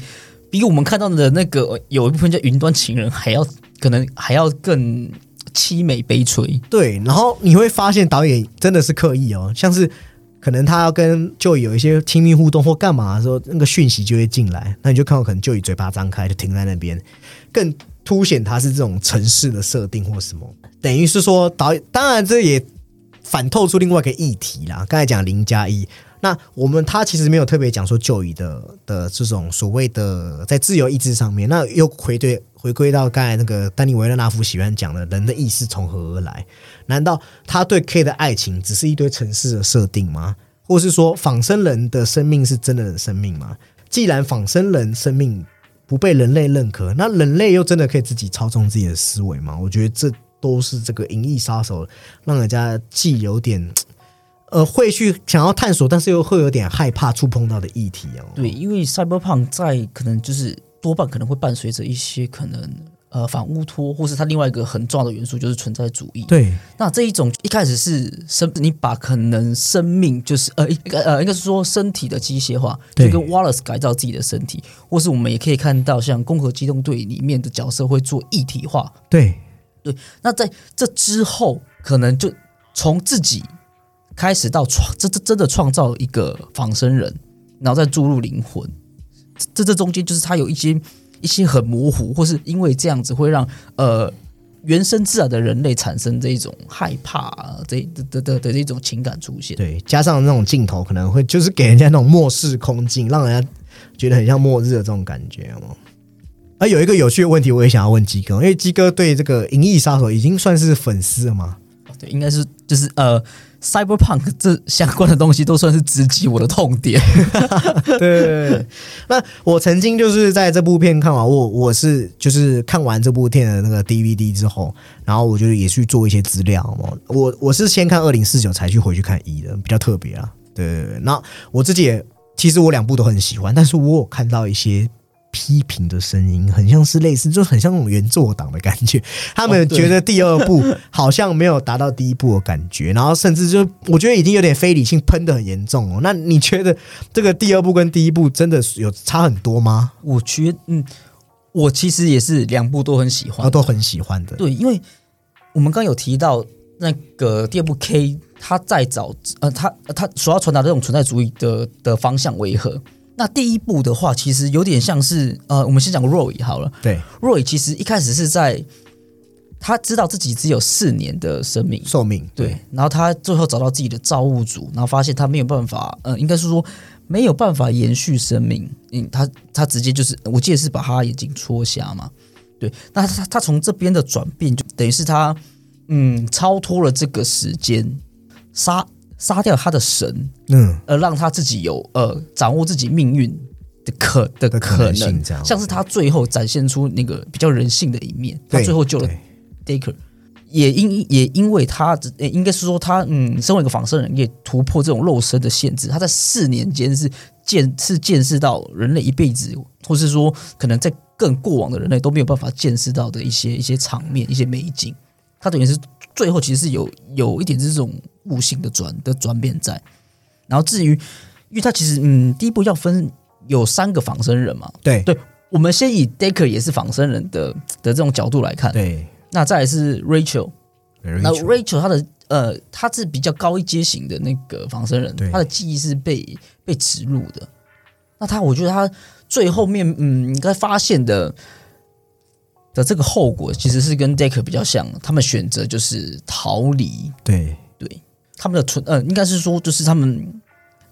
比我们看到的那个有一部分叫《云端情人》还要可能还要更凄美悲催。对，然后你会发现导演真的是刻意哦，像是可能他要跟就有一些亲密互动或干嘛的时候，那个讯息就会进来，那你就看到可能就以嘴巴张开就停在那边，更凸显他是这种城市的设定或什么。等于是说导演，当然这也反透出另外一个议题啦。刚才讲零加一。那我们他其实没有特别讲说就医的的这种所谓的在自由意志上面，那又回对回归到刚才那个丹尼维勒纳夫喜欢讲的人的意识从何而来？难道他对 K 的爱情只是一堆城市的设定吗？或是说仿生人的生命是真的生命吗？既然仿生人生命不被人类认可，那人类又真的可以自己操纵自己的思维吗？我觉得这都是这个《银翼杀手》让人家既有点呃会去想要探索，但是又会有点害怕触碰到的议题哦。对，因为 Cyberpunk 在可能就是多半可能会伴随着一些可能呃反乌托，或是它另外一个很重要的元素就是存在主义。对，那这一种一开始是生，你把可能生命就是呃应该呃应该是说身体的机械化，就跟 Wallace 改造自己的身体，或是我们也可以看到像《攻壳机动队》里面的角色会做一体化。对对，那在这之后，可能就从自己开始到创，这这真的创造一个仿生人，然后再注入灵魂。这这中间就是他有一些一些很模糊，或是因为这样子会让呃原生自然的人类产生这一种害怕啊这的的的的这种情感出现。对，加上那种镜头，可能会就是给人家那种末世空境，让人家觉得很像末日的这种感觉，有没有？而有一个有趣的问题，我也想要问鸡哥，因为鸡哥对这个《银翼杀手》已经算是粉丝了吗？对，应该是就是呃，cyberpunk 这相关的东西都算是直击我的痛点。对。那我曾经就是在这部片看完，我我是就是看完这部片的那个 DVD 之后，然后我就也去做一些资料嘛。我我是先看二零四九才去回去看一的，比较特别啊。对对对。那我自己也其实我两部都很喜欢，但是我有看到一些。批评的声音很像是类似，就很像那种原作党的感觉。他们觉得第二部 好像没有达到第一部的感觉，然后甚至就我觉得已经有点非理性喷的很严重哦。那你觉得这个第二部跟第一部真的有差很多吗？我觉得，嗯，我其实也是两部都很喜欢都很喜欢的。对，因为我们刚刚有提到那个第二部 K，他在找呃，他他所要传达的这种存在主义的的方向为何？那第一部的话，其实有点像是呃，我们先讲 Roy 好了。对，，Roy 其实一开始是在他知道自己只有四年的生命，寿命对，然后他最后找到自己的造物主，然后发现他没有办法，呃，应该是说没有办法延续生命，嗯，他他直接就是，我记得是把他眼睛戳瞎嘛，对，那他他从这边的转变，就等于是他嗯超脱了这个时间，杀杀掉他的神，嗯，而让他自己有呃掌握自己命运的可的的可可能像是他最后展现出那个比较人性的一面，他最后救了对 Daker，也因也因为他，呃应该是说他，嗯，身为一个仿生人，也突破这种肉身的限制。他在四年间是见是见识到人类一辈子，或是说可能在更过往的人类都没有办法见识到的一些一些场面、一些美景。他等于是最后其实是有有一点这种悟性的转的转变在。然后至于，因为他其实嗯，第一步要分有三个仿生人嘛，对。对我们先以 Decker 也是仿生人的的这种角度来看，对。那再来是 Rachel，那 Rachel 她的呃，她是比较高一阶型的那个仿生人对，她的记忆是被被植入的。那他，我觉得他最后面嗯，应该发现的的这个后果，其实是跟 Decker 比较像，他们选择就是逃离，对他们的存呃，应该是说就是他们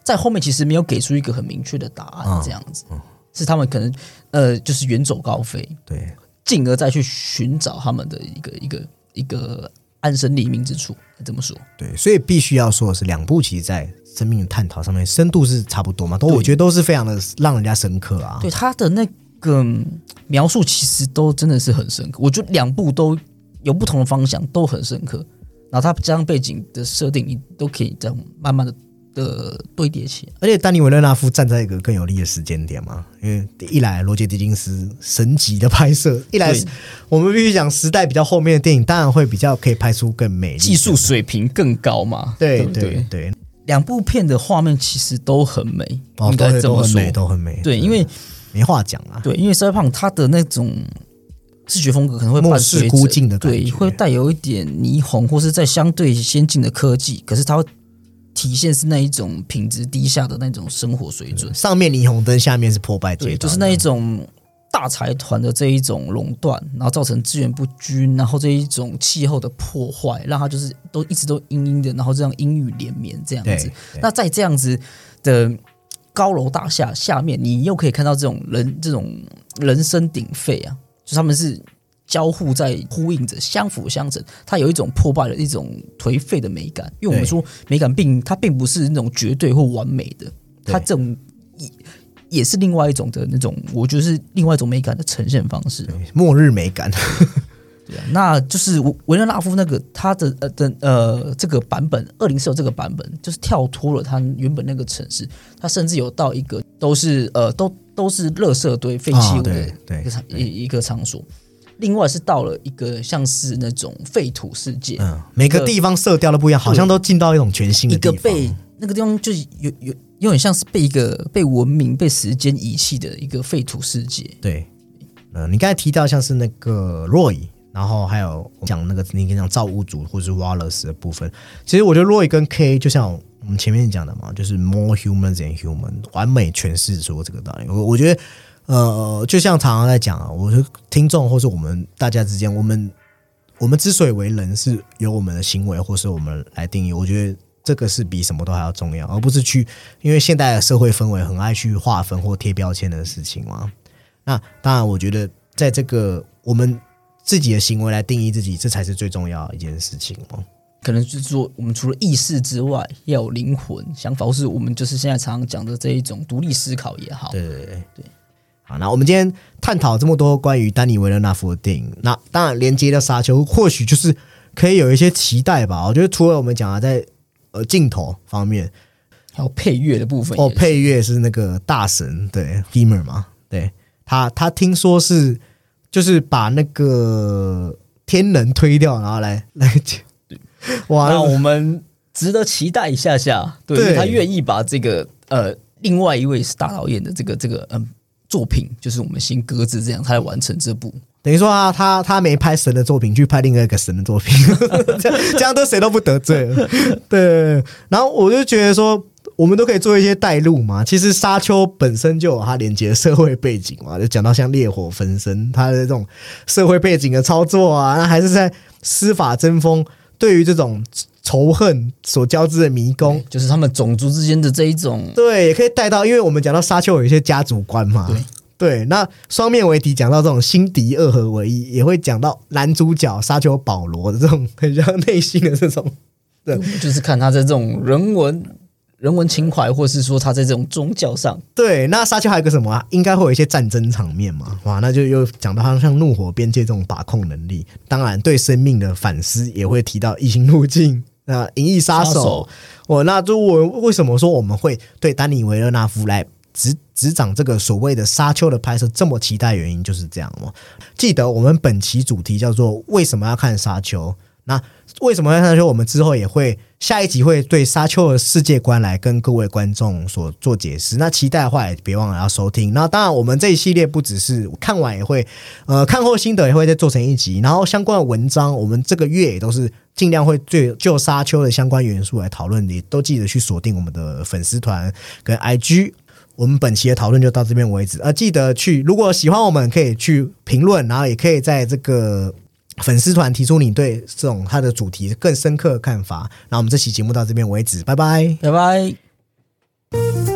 在后面其实没有给出一个很明确的答案，嗯这样子，是他们可能呃，就是远走高飞，对进而再去寻找他们的一个一个一个安身立命之处，这么说。对，所以必须要说的是，两部其实在生命的探讨上面深度是差不多嘛，都我觉得都是非常的让人家深刻啊。对他的那个嗯描述，其实都真的是很深刻。我觉得两部都有不同的方向，都很深刻。然后它加上背景的设定，你都可以这样慢慢的的堆叠起来。而且丹尼维勒纳夫站在一个更有利的时间点嘛，因为一来罗杰狄金斯神级的拍摄，一来我们必须讲时代比较后面的电影，当然会比较可以拍出更美丽技术水平更高嘛？对不对对对，两部片的画面其实都很美，哦，应都该这么说很都很美，。都很美。对，因为没话讲啊。对，因为 Cyberpunk 它的那种视觉风格可能会末伴随着孤寂的感对，会带有一点霓虹，或是在相对先进的科技，可是它会体现是那一种品质低下的那种生活水准。上面霓虹灯，下面是破败街对，道，就是那一种大财团的这一种垄断，然后造成资源不均，然后这一种气候的破坏，让它就是都一直都阴阴的，然后这样阴雨连绵这样对子。对那在这样子的高楼大厦下面，你又可以看到这种人这种人声鼎沸啊，就他们是交互在呼应着，相辅相成。它有一种破败的一种颓废的美感，因为我们说美感并它并不是那种绝对或完美的，它这种也也是另外一种的那种，我觉得是另外一种美感的呈现方式。末日美感，对啊，那就是维维勒纳夫那个他的呃的呃这个版本二零四这个版本，就是跳脱了他原本那个城市，他甚至有到一个都是呃都都是垃圾堆废弃啊物的对对一个场一一个场所。另外是到了一个像是那种废土世界，嗯，每个地方色调都不一样，好像都进到一种全新的一个。被那个地方就是有有有点像是被一个被文明被时间遗弃的一个废土世界。对，呃，你刚才提到像是那个 Roy，然后还有讲那个你跟讲造物主或是 Wallace 的部分，其实我觉得 Roy 跟 K 就像我们前面讲的嘛，就是 more human than human，完美诠释说这个道理。我我觉得，呃，就像常常在讲啊，我说听众或是我们大家之间，我们我们之所以为人，是由我们的行为或是我们来定义。我觉得。这个是比什么都还要重要，而不是去因为现代的社会氛围很爱去划分或贴标签的事情嘛。那当然，我觉得在这个我们自己的行为来定义自己，这才是最重要的一件事情嘛。可能就是说，我们除了意识之外，要有灵魂、想法，或是我们就是现在常常讲的这一种独立思考也好。对对对对。好，那我们今天探讨这么多关于丹尼维勒纳夫的电影，那当然连接到沙丘，或许就是可以有一些期待吧。我觉得除了我们讲的在呃镜头方面，还有配乐的部分哦，配乐是那个大神对 Himmer 嘛，对他他听说是就是把那个天能推掉，然后来 来讲，哇，那我们值得期待一下下，对，对因为他愿意把这个呃，另外一位是大导演的这个这个嗯作品，就是我们先搁置这样，他来完成这部。等于说啊，他他没拍神的作品，去拍另外一个神的作品，这样这样都谁都不得罪了。对，然后我就觉得说，我们都可以做一些带路嘛。其实沙丘本身就有它连接的社会背景嘛，就讲到像烈火焚身，它的这种社会背景的操作啊，那还是在司法争锋，对于这种仇恨所交织的迷宫。就是他们种族之间的这一种，对，也可以带到，因为我们讲到沙丘有一些家族观嘛，对对，那双面为敌讲到这种心敌二合为一，也会讲到男主角沙丘保罗的这种很像内心的这种，对就是看他在这种人文人文情怀，或是说他在这种宗教上，对。那沙丘还有个什么啊？应该会有一些战争场面嘛，哇，那就又讲到他像怒火边界这种把控能力，当然对生命的反思也会提到异形路径。那《银翼杀手我那就我为什么说我们会对丹尼维勒纳夫来执执掌这个所谓的沙丘的拍摄这么期待？原因就是这样哦。记得我们本期主题叫做“为什么要看沙丘”。那为什么要看沙丘？我们之后也会下一集会对沙丘的世界观来跟各位观众所做解释。那期待的话，也别忘了要收听。那当然，我们这一系列不只是看完也会，呃，看后心得也会再做成一集。然后相关的文章，我们这个月也都是尽量会对就沙丘的相关元素来讨论，也都记得去锁定我们的粉丝团跟 IG。我们本期的讨论就到这边为止，呃，记得去，如果喜欢我们，可以去评论，然后也可以在这个粉丝团提出你对这种它的主题更深刻的看法。那我们这期节目到这边为止拜拜。拜拜。